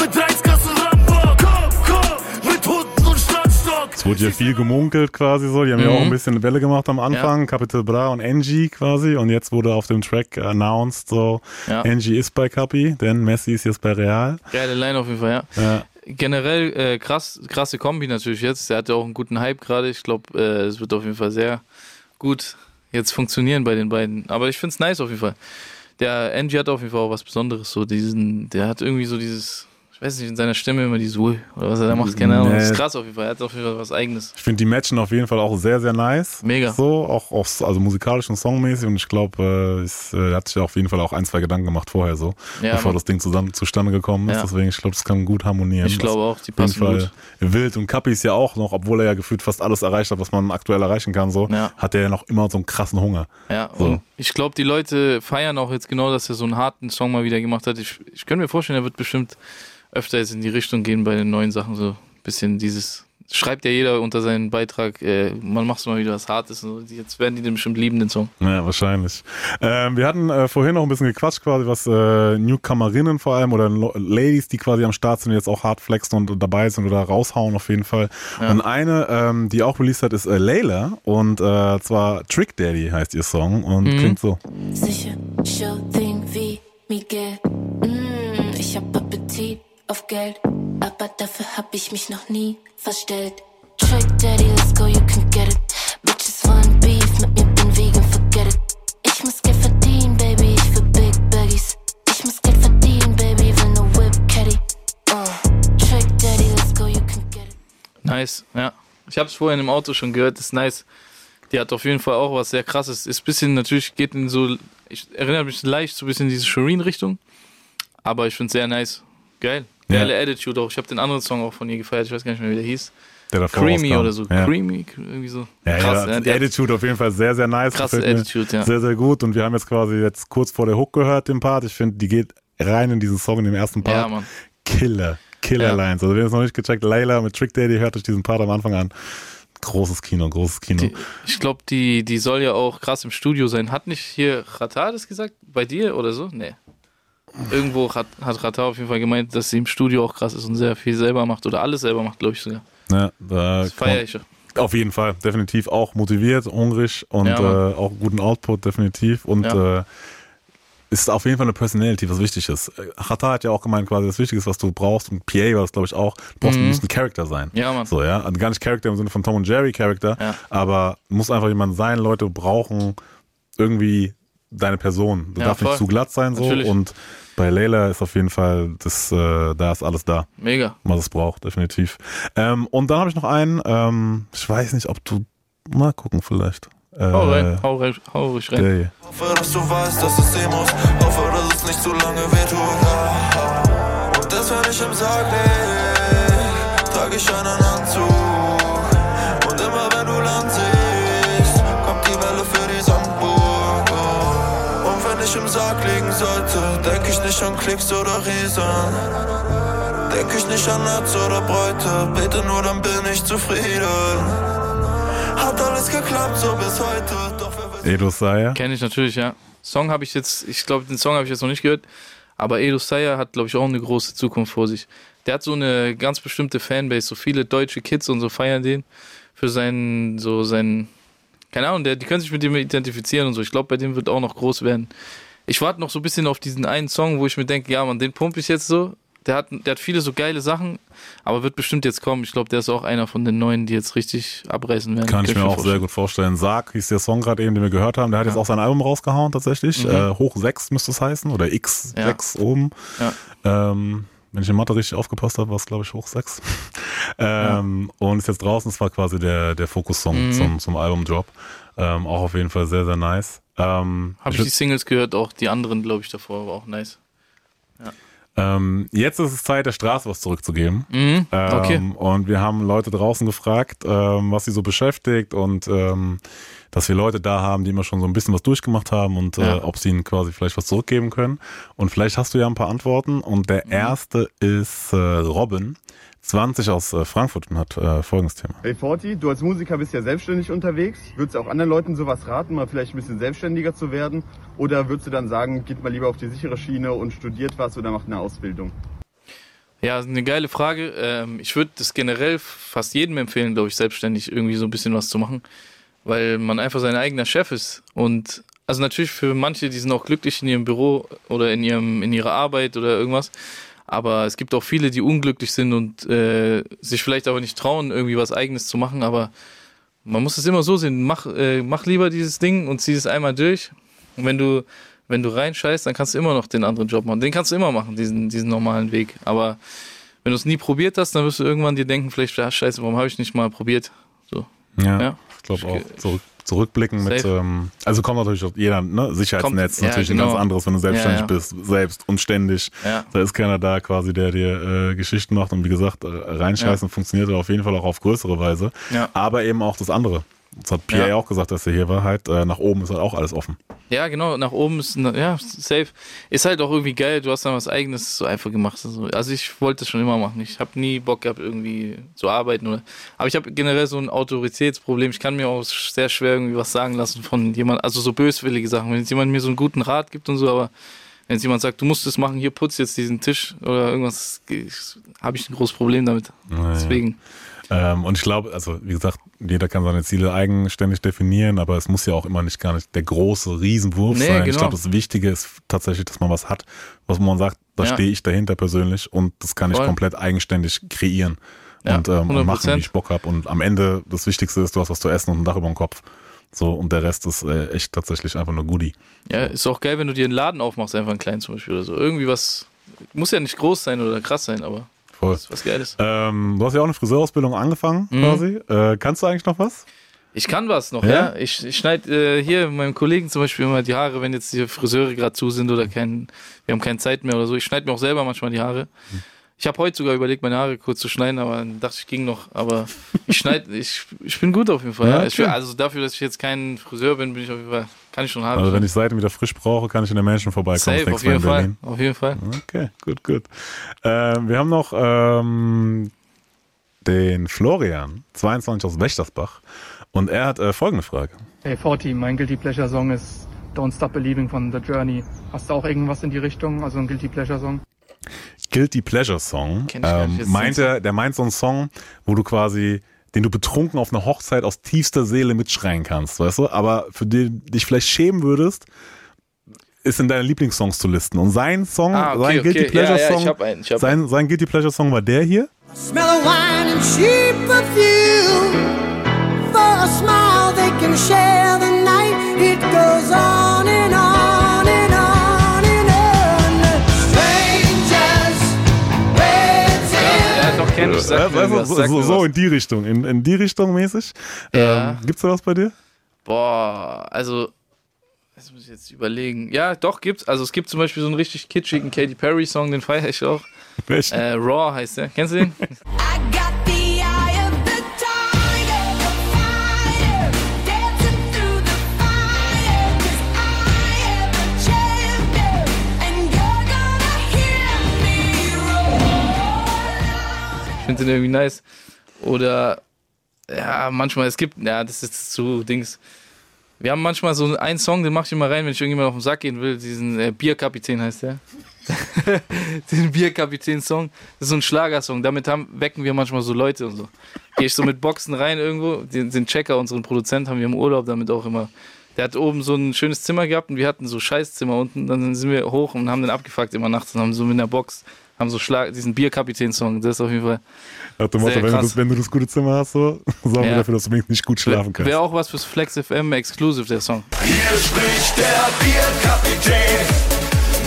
wurde ja viel gemunkelt quasi so. Die haben ja Mhm. auch ein bisschen eine Welle gemacht am Anfang. Capital Bra und Angie quasi. Und jetzt wurde auf dem Track announced so, Ja. Angie ist bei Capi, denn Messi ist jetzt bei Real. Geile Line auf jeden Fall, ja. Ja. Generell äh, krass, krasse Kombi natürlich jetzt. Der hat ja auch einen guten Hype gerade. Ich glaube, äh, es wird auf jeden Fall sehr gut jetzt funktionieren bei den beiden. Aber ich finde es nice auf jeden Fall. Der Angie hat auf jeden Fall auch was Besonderes. So diesen, der hat irgendwie so dieses, ich weiß nicht, in seiner Stimme immer dieses Ui oder was er da macht, keine Ahnung. Das ist Nee. krass auf jeden Fall. Er hat auf jeden Fall was Eigenes. Ich finde die Matchen auf jeden Fall auch sehr, sehr nice. Mega. So, auch, auch also musikalisch und songmäßig. Und ich glaube, äh, äh, er hat sich auf jeden Fall auch ein, zwei Gedanken gemacht vorher so, Ja, bevor das Ding zusammen, zustande gekommen ist. Ja. Deswegen, ich glaube, das kann gut harmonieren. Ich glaube auch, die passen Fall wild. Und Kapi ist ja auch noch, obwohl er ja gefühlt fast alles erreicht hat, was man aktuell erreichen kann, so, hat er ja noch immer so einen krassen Hunger. Ja, So. Ich glaube, die Leute feiern auch jetzt genau, dass er so einen harten Song mal wieder gemacht hat. Ich, ich könnte mir vorstellen, er wird bestimmt öfter jetzt in die Richtung gehen bei den neuen Sachen, so ein bisschen dieses. Schreibt ja jeder unter seinen Beitrag, äh, man macht mal wieder was Hartes. Und so. Jetzt werden die den bestimmt lieben, den Song. Ja, wahrscheinlich. Ähm, wir hatten äh, vorhin noch ein bisschen gequatscht, quasi, was äh, Newcomerinnen vor allem oder Lo- Ladies, die quasi am Start sind, jetzt auch hart flexen und, dabei sind oder raushauen auf jeden Fall. Ja. Und eine, ähm, die auch released hat, ist äh, Layla und äh, zwar Trick Daddy heißt ihr Song und Mhm. klingt so. Sicher, Show den wie Miguel. Mm, ich hab Appetit auf Geld, aber dafür hab ich mich noch nie verstellt. Trick Daddy, let's go, you can get it. Bitches wollen Beef, mit mir bin vegan, forget it. Ich muss Geld verdienen, Baby, ich will Big Baggies. Ich muss Geld verdienen, Baby, will no Whip Caddy. Uh, Trick Daddy, let's go, you can get it. Nice, ja. Ich habe es vorhin im Auto schon gehört, ist nice. Die hat auf jeden Fall auch was sehr krasses. Ist bisschen, natürlich geht in so, ich erinnere mich leicht so ein bisschen in diese Shireen-Richtung. Aber ich finde es sehr nice. Geil. Ja. Geile Attitude auch. Ich habe den anderen Song auch von ihr gefeiert. Ich weiß gar nicht mehr, wie der hieß. Der Creamy rauskam. oder so. Ja. Creamy, irgendwie so. Ja, Krass, ja, ja, die Attitude auf jeden Fall sehr, sehr nice. Krasse Attitude, ja. Sehr, sehr gut. Und wir haben jetzt quasi jetzt kurz vor der Hook gehört, den Part. Ich finde, die geht rein in diesen Song, in den ersten Part. Ja, Mann. Killer. Killer Ja. Lines. Also, wer es noch nicht gecheckt, Layla mit Trick Daddy, hört euch diesen Part am Anfang an. Großes Kino, großes Kino. Die, ich glaube, die, die soll ja auch krass im Studio sein. Hat nicht hier Rata das gesagt? Bei dir oder so? Nee. Irgendwo hat, hat Rata auf jeden Fall gemeint, dass sie im Studio auch krass ist und sehr viel selber macht oder alles selber macht, glaube ich sogar. Ja, da Das feier kann- ich. Auf jeden Fall, definitiv auch motiviert, hungrig und Ja, äh, auch guten Output, definitiv. Und Ja. äh, ist auf jeden Fall eine Personality, was wichtig ist. Hatta hat ja auch gemeint, quasi das Wichtigste, was du brauchst, und PA war das, glaube ich, auch, du brauchst, Mhm. ein Charakter sein. Ja, Mann. So, ja. Also gar nicht Charakter im Sinne von Tom und Jerry Charakter, aber muss einfach jemand sein, Leute brauchen irgendwie deine Person. Du Ja, darfst nicht zu glatt sein so Natürlich. und bei Layla ist auf jeden Fall, das, äh, da ist alles da. Mega. Was es braucht, definitiv. Ähm, und dann habe ich noch einen, ähm, ich weiß nicht, ob du, mal gucken vielleicht. Äh, Hau rein, hau, rein, hau ruhig rein. hier. Hoffe, dass du weißt, dass es sehen muss. Hoffe, dass es nicht zu lange wehtut. Und das, wenn ich im Sarg lieg, trage ich einen Anzug. Sarg liegen sollte, denk ich nicht an Klicks oder Riesen. Denk ich nicht an Netz oder Bräute, bete nur, dann bin ich zufrieden. Hat alles geklappt, so bis heute. Doch wer Edo Saya. Kenne ich natürlich, ja. Song habe ich jetzt, ich glaube, den Song habe ich jetzt noch nicht gehört, aber Edo Sayer hat, glaube ich, auch eine große Zukunft vor sich. Der hat so eine ganz bestimmte Fanbase, so viele deutsche Kids und so feiern den für seinen, so seinen, keine Ahnung, der, die können sich mit dem identifizieren und so. Ich glaube, bei dem wird auch noch groß werden. Ich warte noch so ein bisschen auf diesen einen Song, wo ich mir denke, ja, man, den pumpe ich jetzt so. Der hat, der hat viele so geile Sachen, aber wird bestimmt jetzt kommen. Ich glaube, der ist auch einer von den neuen, die jetzt richtig abreißen werden. Kann ich mir auch vorstellen. sehr gut vorstellen. Sarg hieß der Song gerade eben, den wir gehört haben. Der hat jetzt auch sein Album rausgehauen tatsächlich. Mhm. Äh, Hoch 6 müsste es heißen oder X6 oben. Ähm, wenn ich in Mathe richtig aufgepasst habe, war es glaube ich Hoch 6. ähm, Und ist jetzt draußen. Das war quasi der, der Fokus-Song Mhm. zum, zum Album-Drop. Ähm, auch auf jeden Fall sehr, sehr nice. Ähm, Habe ich die Singles gehört, auch die anderen, glaube ich, davor, war auch nice. Ja. Ähm, jetzt ist es Zeit, der Straße was zurückzugeben. Mhm, okay. Ähm, und wir haben Leute draußen gefragt, ähm, was sie so beschäftigt und ähm, dass wir Leute da haben, die immer schon so ein bisschen was durchgemacht haben und äh, Ja. ob sie ihnen quasi vielleicht was zurückgeben können. Und vielleicht hast du ja ein paar Antworten. Und der erste ist äh, Robin, 20 aus äh, Frankfurt und hat äh, folgendes Thema. Hey Forti, du als Musiker bist ja selbstständig unterwegs. Würdest du auch anderen Leuten sowas raten, mal vielleicht ein bisschen selbstständiger zu werden? Oder würdest du dann sagen, geht mal lieber auf die sichere Schiene und studiert was oder macht eine Ausbildung? Ja, eine geile Frage. Ähm, ich würde das generell fast jedem empfehlen, glaube ich, selbstständig irgendwie so ein bisschen was zu machen, weil man einfach sein eigener Chef ist. Und also natürlich für manche, die sind auch glücklich in ihrem Büro oder in ihrem in ihrer Arbeit oder irgendwas. Aber es gibt auch viele, die unglücklich sind und äh, sich vielleicht aber nicht trauen, irgendwie was Eigenes zu machen. Aber man muss es immer so sehen: Mach, äh, mach lieber dieses Ding und zieh es einmal durch. Und wenn du wenn du reinscheißt, dann kannst du immer noch den anderen Job machen. Den kannst du immer machen, diesen, diesen normalen Weg. Aber wenn du es nie probiert hast, dann wirst du irgendwann dir denken, vielleicht, ja, scheiße, warum habe ich nicht mal probiert? So. Ja, Ja. ich glaube auch. Zurück, zurückblicken mit, Safe. ähm, also kommt natürlich auch jeder, ne? Sicherheitsnetz Kommt- ja, natürlich ein genau. ganz anderes, wenn du selbstständig Ja, ja. bist, selbst und ständig. Ja. Da ist keiner da quasi, der dir äh, Geschichten macht und wie gesagt, äh, reinscheißen funktioniert auf jeden Fall auch auf größere Weise. Ja. Aber eben auch das andere. Das hat Pierre Ja. auch gesagt, dass er hier war, halt, äh, nach oben ist halt auch alles offen. Ja, genau, nach oben ist, ja, safe. Ist halt auch irgendwie geil, du hast dann was Eigenes so einfach gemacht. Also, also ich wollte das schon immer machen. Ich habe nie Bock gehabt, irgendwie zu arbeiten. Oder, aber ich habe generell so ein Autoritätsproblem. Ich kann mir auch sehr schwer irgendwie was sagen lassen von jemand, also so böswillige Sachen. Wenn jetzt jemand mir so einen guten Rat gibt und so, aber wenn jetzt jemand sagt, du musst das machen, hier putz jetzt diesen Tisch oder irgendwas, habe ich ein großes Problem damit. Naja. Deswegen. Ähm, und ich glaube, also wie gesagt, jeder kann seine Ziele eigenständig definieren, aber es muss ja auch immer nicht gar nicht der große Riesenwurf Nee, sein. Ich genau. glaube, das Wichtige ist tatsächlich, dass man was hat, was man sagt, da Ja. stehe ich dahinter persönlich und das kann ich Voll. komplett eigenständig kreieren Ja, und, ähm, und machen, 100%. wie ich Bock habe. Und am Ende das Wichtigste ist, du hast was zu essen und ein Dach über dem Kopf. So, und der Rest ist äh, echt tatsächlich einfach nur Goodie. Ja, ist auch geil, wenn du dir einen Laden aufmachst, einfach einen kleinen zum Beispiel oder so. Irgendwie was, muss ja nicht groß sein oder krass sein, aber Voll. ist was Geiles. Ähm, du hast ja auch eine Friseurausbildung angefangen, Mhm. quasi. Äh, kannst du eigentlich noch was? Ich kann was noch, Ja? ja. Ich, ich schneide äh, hier meinem Kollegen zum Beispiel immer die Haare, wenn jetzt die Friseure gerade zu sind oder kein, wir haben keine Zeit mehr oder so. Ich schneide mir auch selber manchmal die Haare. Ich habe heute sogar überlegt, meine Haare kurz zu schneiden, aber dann dachte ich, ging noch. Aber ich schneide, ich, ich bin gut auf jeden Fall. Ja, Ja, Ich, also dafür, dass ich jetzt kein Friseur bin, bin ich auf jeden Fall, kann ich schon Haare Also wenn ich Seiten wieder frisch brauche, kann ich in der Menschen vorbeikommen. Safe, auf jeden in Fall. Berlin. Auf jeden Fall. Okay, gut, gut. Ähm, wir haben noch ähm, den Florian, 22 aus Wächtersbach. Und er hat äh, folgende Frage. Hey Forti, mein Guilty Pleasure Song ist Don't Stop Believing von The Journey. Hast du auch irgendwas in die Richtung, also ein Guilty Pleasure Song? Guilty Pleasure Song. Kenn ich gar nicht, Ähm, meint er, der meint so einen Song, wo du quasi, den du betrunken auf einer Hochzeit aus tiefster Seele mitschreien kannst, weißt du? Aber für den dich vielleicht schämen würdest, ist in deine Lieblingssongs zu listen. Und sein Song, Ah, okay, sein Guilty okay. Pleasure Ja, ja, Song, ich hab einen, ich hab sein, sein Guilty Pleasure Song war der hier. Smell of wine and cheap perfume. For a smile, they can share the night. It goes on waiting. Ja, doch, kenn ich. Sag Ja, mir also, so, sag so, so in die Richtung, in, in die Richtung mäßig. Ja. Ähm, gibt's da was bei dir? Boah, also, das muss ich jetzt überlegen. Ja, doch, gibt's. Also, es gibt zum Beispiel so einen richtig kitschigen Katy Perry-Song, den feiere ich auch. Welchen? Äh, Raw heißt der. Kennst du den? finde den irgendwie nice. Oder, ja, manchmal, es gibt, ja, das ist zu Dings. Wir haben manchmal so einen Song, den mach ich immer rein, wenn ich irgendjemand auf den Sack gehen will. Diesen äh, Bierkapitän heißt der. den Bierkapitän-Song. Das ist so ein Schlagersong. Damit haben, wecken wir manchmal so Leute und so. Gehe ich so mit Boxen rein irgendwo. Den, den Checker, unseren Produzent, haben wir im Urlaub damit auch immer. Der hat oben so ein schönes Zimmer gehabt und wir hatten so Scheißzimmer unten. Dann sind wir hoch und haben den abgefuckt immer nachts und haben so mit der Box, haben so Schlag, diesen Bierkapitän-Song. Das ist auf jeden Fall. Dem Motto, Sehr wenn du, krass. das, wenn du das gute Zimmer hast, so, sorgen wir Ja. dafür, dass du wenigstens nicht gut schlafen kannst. Wäre auch was fürs Flex FM Exclusive, der Song. Hier spricht der Bierkapitän.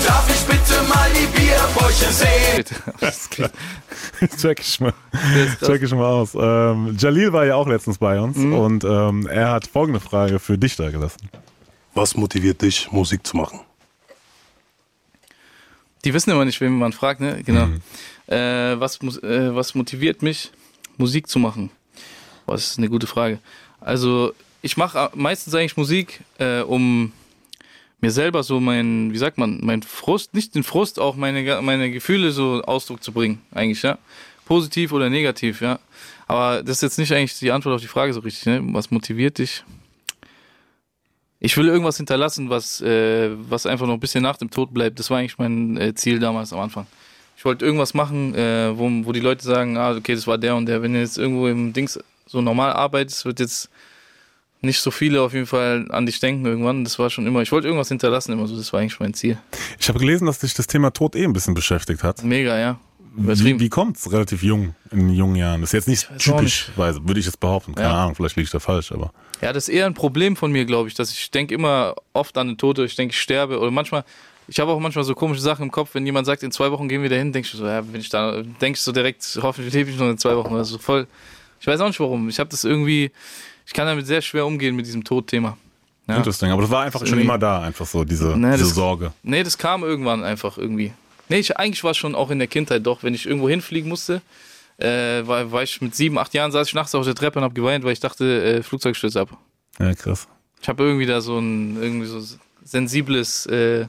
Darf ich bitte mal die Bierbäuche sehen? check ich mal. Check ich mal aus. Ähm, Jalil war ja auch letztens bei uns Mhm. und ähm, er hat folgende Frage für dich da gelassen. Was motiviert dich, Musik zu machen? Die wissen immer nicht, wen man fragt, ne? Genau. Mhm. Äh, was, äh, was motiviert mich, Musik zu machen? Boah, das ist eine gute Frage. Also, ich mache meistens eigentlich Musik, äh, um mir selber so mein, wie sagt man, mein Frust, nicht den Frust, auch meine, meine Gefühle so Ausdruck zu bringen, eigentlich, ja. Positiv oder negativ, ja. Aber das ist jetzt nicht eigentlich die Antwort auf die Frage so richtig, ne? Was motiviert dich? Ich will irgendwas hinterlassen, was, äh, was einfach noch ein bisschen nach dem Tod bleibt. Das war eigentlich mein äh, Ziel damals am Anfang. Ich wollte irgendwas machen, äh, wo, wo die Leute sagen, ah, okay, das war der und der. Wenn du jetzt irgendwo im Dings so normal arbeitest, wird jetzt nicht so viele auf jeden Fall an dich denken irgendwann. Das war schon immer, ich wollte irgendwas hinterlassen immer so, das war eigentlich mein Ziel. Ich habe gelesen, dass dich das Thema Tod eh ein bisschen beschäftigt hat. Mega, ja. Wie, wie kommt's relativ jung, in jungen Jahren? Das ist jetzt nicht typisch, weil, würde ich jetzt behaupten. Keine Ja. Ahnung, vielleicht liege ich da falsch, aber. Ja, das ist eher ein Problem von mir, glaube ich, dass ich denke immer oft an den Tod, oder ich denke, ich sterbe oder manchmal, ich habe auch manchmal so komische Sachen im Kopf, wenn jemand sagt, in zwei Wochen gehen wir dahin, denke ich so, ja, wenn ich da, ich so direkt, hoffentlich lebe ich noch in zwei Wochen oder so voll. Ich weiß auch nicht warum. Ich habe das irgendwie, ich kann damit sehr schwer umgehen mit diesem Todthema. Ja. Interesting. Aber das war einfach Das schon immer da, einfach so, diese, Nee, diese das- Sorge. Nee, das kam irgendwann einfach irgendwie. Nee, ich, eigentlich war es schon auch in der Kindheit doch, wenn ich irgendwo hinfliegen musste, äh, war, war ich mit sieben, acht Jahren, saß ich nachts auf der Treppe und habe geweint, weil ich dachte, äh, Flugzeug stürzt ab. Ja, krass. Ich habe irgendwie da so ein irgendwie so sensibles äh,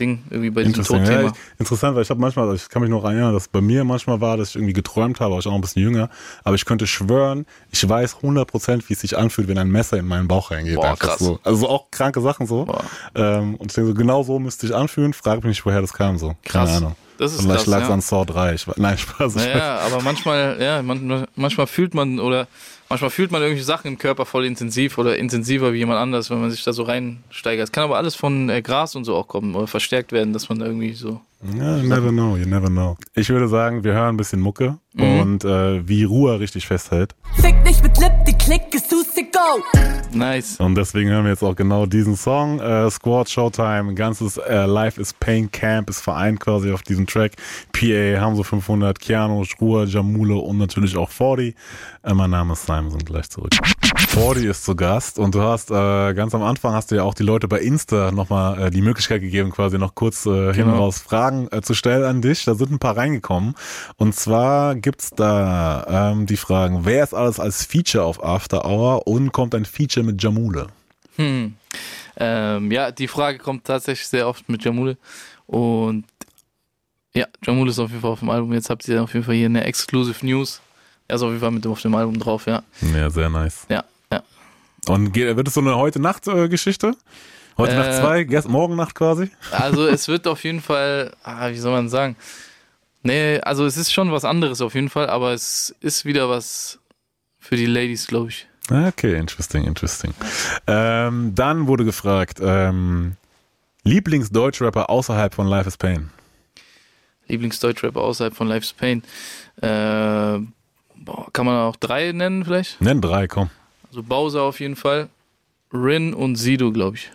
Ding irgendwie bei diesem Interessant, ja, Todthema. ich, interessant, weil ich habe manchmal, ich kann mich noch erinnern, dass bei mir manchmal war, dass ich irgendwie geträumt habe, war ich auch ein bisschen jünger, aber ich könnte schwören, ich weiß 100% wie es sich anfühlt, wenn ein Messer in meinen Bauch reingeht. Boah, krass. So. Also auch kranke Sachen so. Ähm, und ich denke so, genau so müsste ich anfühlen, frage mich nicht, woher das kam so. Keine Krass. Ahnung. Das ist Vielleicht lag es ja. an Saw 3. Ich, nein, Spaß. Ich Naja, aber manchmal, ja, man, manchmal fühlt man oder manchmal fühlt man irgendwelche Sachen im Körper voll intensiv oder intensiver wie jemand anders, wenn man sich da so reinsteigert. Es kann aber alles von äh, Gras und so auch kommen oder verstärkt werden, dass man da irgendwie so. Ja, you never know, you never know. Ich würde sagen, wir hören ein bisschen Mucke Mhm. und äh, wie Ruhe richtig festhält. Fick nicht mit Lip, die Klick ist Go. Nice. Und deswegen hören wir jetzt auch genau diesen Song. Äh, Squad Showtime, ganzes äh, Life is Pain Camp ist vereint quasi auf diesem Track. PA, Hamso 500, Keanu, Ruhr, Jamule und natürlich auch 40. Äh, mein Name ist Simon, sind gleich zurück. 40 ist zu Gast und du hast äh, ganz am Anfang hast du ja auch die Leute bei Insta nochmal äh, die Möglichkeit gegeben, quasi noch kurz äh, hin und Genau. raus Fragen äh, zu stellen an dich. Da sind ein paar reingekommen. Und zwar gibt's da ähm, die Fragen, wer ist alles als Feature auf After Hour und kommt ein Feature mit Jamule? Hm. Ähm, ja, die Frage kommt tatsächlich sehr oft mit Jamule. Und ja, Jamule ist auf jeden Fall auf dem Album. Jetzt habt ihr auf jeden Fall hier eine Exclusive News. Er ist auf jeden Fall mit auf dem Album drauf, ja. Ja, sehr nice. Ja, ja. Und wird es so eine Heute-Nacht-Geschichte? Heute Äh, Nacht zwei, gest- morgen Nacht quasi? Also es wird auf jeden Fall, ah, wie soll man sagen? Nee, also es ist schon was anderes auf jeden Fall, aber es ist wieder was für die Ladies, glaube ich. Okay, interesting, interesting. Ähm, dann wurde gefragt, ähm, Lieblingsdeutschrapper außerhalb von Life is Pain. Lieblingsdeutschrapper außerhalb von Life's Pain. Äh, boah, kann man auch drei nennen vielleicht? Nenn drei, komm. Also Bowser auf jeden Fall, Rin und Sido, glaube ich.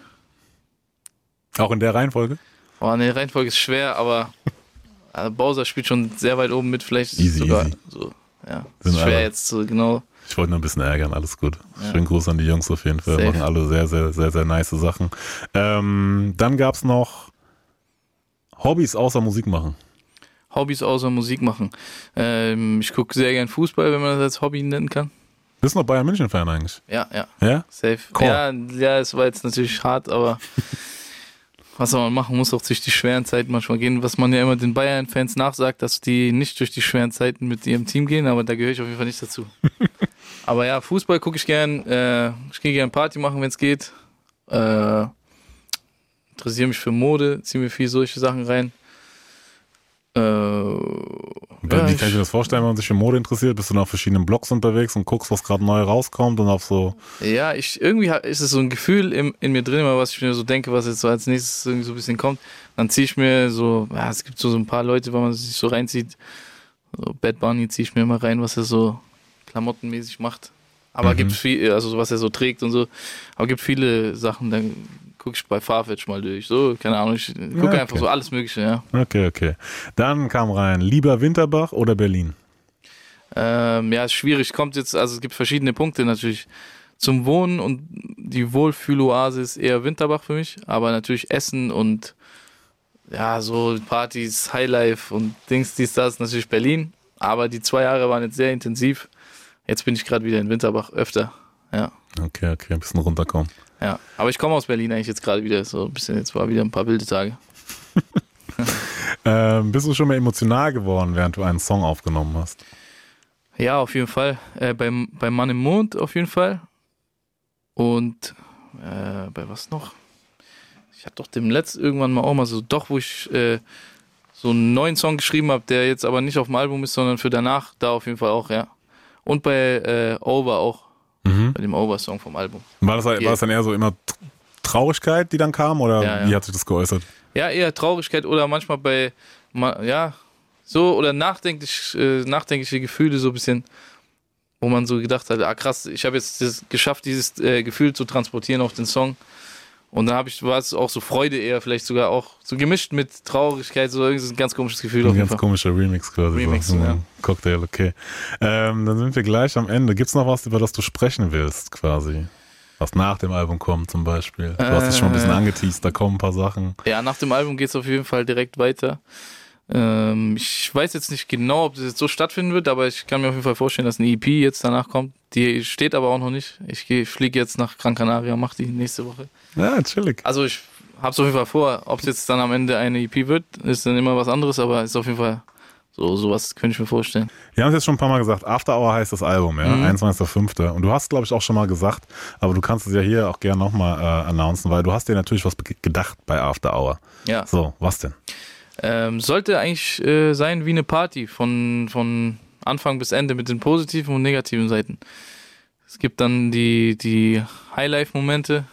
Auch in der Reihenfolge? Oh, ne, Reihenfolge ist schwer, aber also Bowser spielt schon sehr weit oben mit, vielleicht Easy, sogar easy. so. Ja, Sind ist schwer alle. jetzt so genau. Ich wollte nur ein bisschen ärgern, alles gut. Ja. Schönen Gruß an die Jungs auf jeden Fall. Safe. Machen alle sehr, sehr, sehr, sehr nice Sachen. Ähm, dann gab's noch Hobbys außer Musik machen. Hobbys außer Musik machen. Ähm, ich gucke sehr gern Fußball, wenn man das als Hobby nennen kann. Bist du noch Bayern München-Fan eigentlich? Ja, ja. Ja? Safe. Cool. Ja, ja, es war jetzt natürlich hart, aber was soll man machen? Muss auch durch die schweren Zeiten manchmal gehen. Was man ja immer den Bayern-Fans nachsagt, dass die nicht durch die schweren Zeiten mit ihrem Team gehen, aber da gehöre ich auf jeden Fall nicht dazu. aber ja, Fußball gucke ich gern. Äh, ich gehe gern Party machen, wenn es geht. Äh, interessiere mich für Mode, ziehe mir viel solche Sachen rein. Äh, Wie ja, kann ich- mir das vorstellen, wenn man sich für Mode interessiert? Bist du auf verschiedenen Blogs unterwegs und guckst, was gerade neu rauskommt und auf so. Ja, ich irgendwie ist es so ein Gefühl in, in mir drin, immer was ich mir so denke, was jetzt so als nächstes irgendwie so ein bisschen kommt. Dann ziehe ich mir so, ja, es gibt so, so ein paar Leute, wenn man sich so reinzieht. So Bad Bunny ziehe ich mir immer rein, was er so klamottenmäßig macht. Aber Mhm. gibt viel, also was er so trägt und so. Aber gibt viele Sachen, dann gucke ich bei Farfetch mal durch. So, keine Ahnung, ich gucke Ja, einfach okay. so alles Mögliche, ja. Okay, okay. Dann kam rein, lieber Winterbach oder Berlin? Ähm, ja, schwierig. Kommt jetzt, also es gibt verschiedene Punkte natürlich. Zum Wohnen und die Wohlfühloase ist eher Winterbach für mich, aber natürlich Essen und ja, so Partys, Highlife und Dings, dies, das, natürlich Berlin. Aber die zwei Jahre waren jetzt sehr intensiv. Jetzt bin ich gerade wieder in Winterbach öfter. Ja. Okay, okay, ein bisschen runterkommen. Ja. Aber ich komme aus Berlin eigentlich jetzt gerade wieder. So ein bisschen, jetzt war wieder ein paar wilde Tage. Ähm, bist du schon mal emotional geworden, während du einen Song aufgenommen hast? Ja, auf jeden Fall. Äh, beim, beim Mann im Mond auf jeden Fall. Und äh, bei was noch? Ich hatte doch dem letzten irgendwann mal auch mal so, doch, wo ich äh, so einen neuen Song geschrieben habe, der jetzt aber nicht auf dem Album ist, sondern für danach, da auf jeden Fall auch, ja. Und bei äh, Over auch. Mhm. Bei dem Over-Song vom Album. War das, war das dann eher so immer Traurigkeit, die dann kam, oder Ja, ja. wie hat sich das geäußert? Ja, eher Traurigkeit oder manchmal bei, ja, so oder nachdenklich, äh, nachdenkliche Gefühle so ein bisschen, wo man so gedacht hat, ah krass, ich habe jetzt das geschafft, dieses äh, Gefühl zu transportieren auf den Song. Und dann habe ich, war es auch so Freude eher, vielleicht sogar auch so gemischt mit Traurigkeit, so irgendwie so ein ganz komisches Gefühl auf Ein jeden ganz Fall. komischer Remix quasi. Remix, so. ja. Ein Cocktail, okay. Ähm, dann sind wir gleich am Ende. Gibt's noch was, über das du sprechen willst, quasi? Was nach dem Album kommt zum Beispiel. Du hast es schon ein bisschen Äh. angeteased, da kommen ein paar Sachen. Ja, nach dem Album geht es auf jeden Fall direkt weiter. Ähm, ich weiß jetzt nicht genau, ob das jetzt so stattfinden wird, aber ich kann mir auf jeden Fall vorstellen, dass eine EP jetzt danach kommt. Die steht aber auch noch nicht. Ich fliege jetzt nach Gran Canaria, mach die nächste Woche. Ja, chillig. Also ich hab's auf jeden Fall vor. Ob es jetzt dann am Ende eine EP wird, ist dann immer was anderes, aber ist auf jeden Fall so, sowas könnte ich mir vorstellen. Wir haben es jetzt schon ein paar Mal gesagt, After Hour heißt das Album, ja, Mhm. 21.05. Und du hast, glaube ich, auch schon mal gesagt, aber du kannst es ja hier auch gerne nochmal äh, announcen, weil du hast dir natürlich was ge- gedacht bei After Hour. Ja. So, was denn? Ähm, sollte eigentlich äh, sein wie eine Party von, von Anfang bis Ende mit den positiven und negativen Seiten. Es gibt dann die, die Highlife-Momente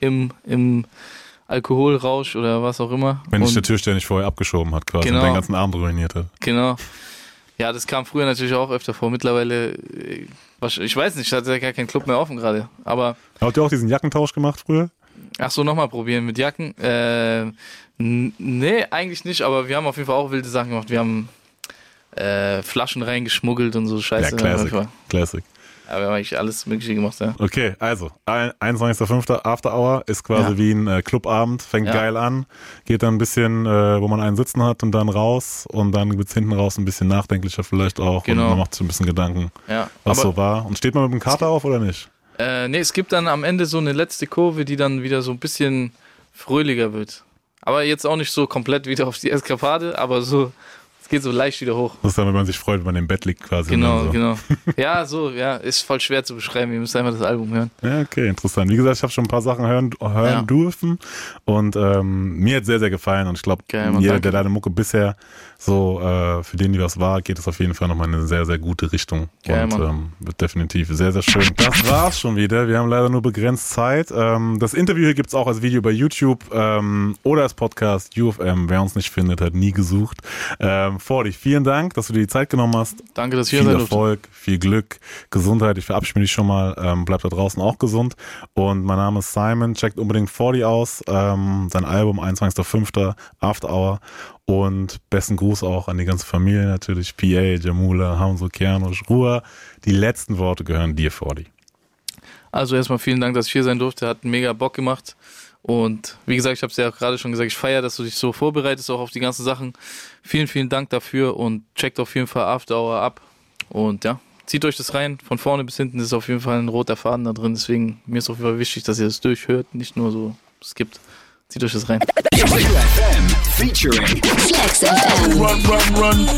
im, im Alkoholrausch oder was auch immer. Wenn Und- der Türsteher nicht vorher abgeschoben hat, quasi, Genau. und den ganzen Abend ruiniert hat. Genau. Ja, das kam früher natürlich auch öfter vor. Mittlerweile, äh, ich weiß nicht, hat ja gar keinen Club mehr offen gerade. Aber Habt ihr auch diesen Jackentausch gemacht früher? Ach so, nochmal probieren mit Jacken. Äh, nee, eigentlich nicht, aber wir haben auf jeden Fall auch wilde Sachen gemacht. Wir haben äh, Flaschen reingeschmuggelt und so Scheiße. ja, Classic. Aber wir haben eigentlich alles Mögliche gemacht, ja. Okay, also, ein- 21.05. After Hour ist quasi Ja. wie ein äh, Clubabend, fängt Ja. geil an, geht dann ein bisschen, äh, wo man einen sitzen hat und dann raus und dann wird's hinten raus ein bisschen nachdenklicher vielleicht auch Genau. und man macht sich ein bisschen Gedanken, Ja, was aber- so war. Und steht man mit dem Kater auf oder nicht? Äh, nee, es gibt dann am Ende so eine letzte Kurve, die dann wieder so ein bisschen fröhlicher wird. Aber jetzt auch nicht so komplett wieder auf die Eskapade, aber so, es geht so leicht wieder hoch. Das ist dann, wenn man sich freut, wenn man im Bett liegt quasi. Genau, so. genau. Ja, so, ja, ist voll schwer zu beschreiben. Ihr müsst einfach das Album hören. Ja, okay, interessant. Wie gesagt, ich habe schon ein paar Sachen hören, hören Ja. dürfen und ähm, mir hat sehr, sehr gefallen und ich glaube, jeder, danke. der deine Mucke bisher so äh, für den, die was war, geht es auf jeden Fall nochmal in eine sehr, sehr gute Richtung Geil, und ähm, wird definitiv sehr, sehr schön. Das war's schon wieder. Wir haben leider nur begrenzt Zeit. Ähm, das Interview hier gibt's auch als Video bei YouTube ähm, oder als Podcast UFM. Wer uns nicht findet, hat nie gesucht. Ähm, Fordi, vielen Dank, dass du dir die Zeit genommen hast. Danke, dass ich hier Viel sein durfte. Erfolg, viel Glück, Gesundheit. Ich verabschiede mich schon mal. Ähm, bleibt da draußen auch gesund. Und mein Name ist Simon. Checkt unbedingt 40 aus. Ähm, sein Album 21.05. After Hour. Und besten Gruß auch an die ganze Familie natürlich. PA, Jamula, Hamzo, Kianosch, Ruhr. Die letzten Worte gehören dir, 40. Also erstmal vielen Dank, dass ich hier sein durfte. Hat mega Bock gemacht. Und wie gesagt, ich habe es ja auch gerade schon gesagt, ich feiere, dass du dich so vorbereitest, auch auf die ganzen Sachen. Vielen, vielen Dank dafür und checkt auf jeden Fall After Hour ab. Und ja, zieht euch das rein. Von vorne bis hinten ist auf jeden Fall ein roter Faden da drin. Deswegen mir ist auf jeden Fall wichtig, dass ihr das durchhört, nicht nur so skippt. Zieht euch das rein. Featuring Flex FM. Run, run, run.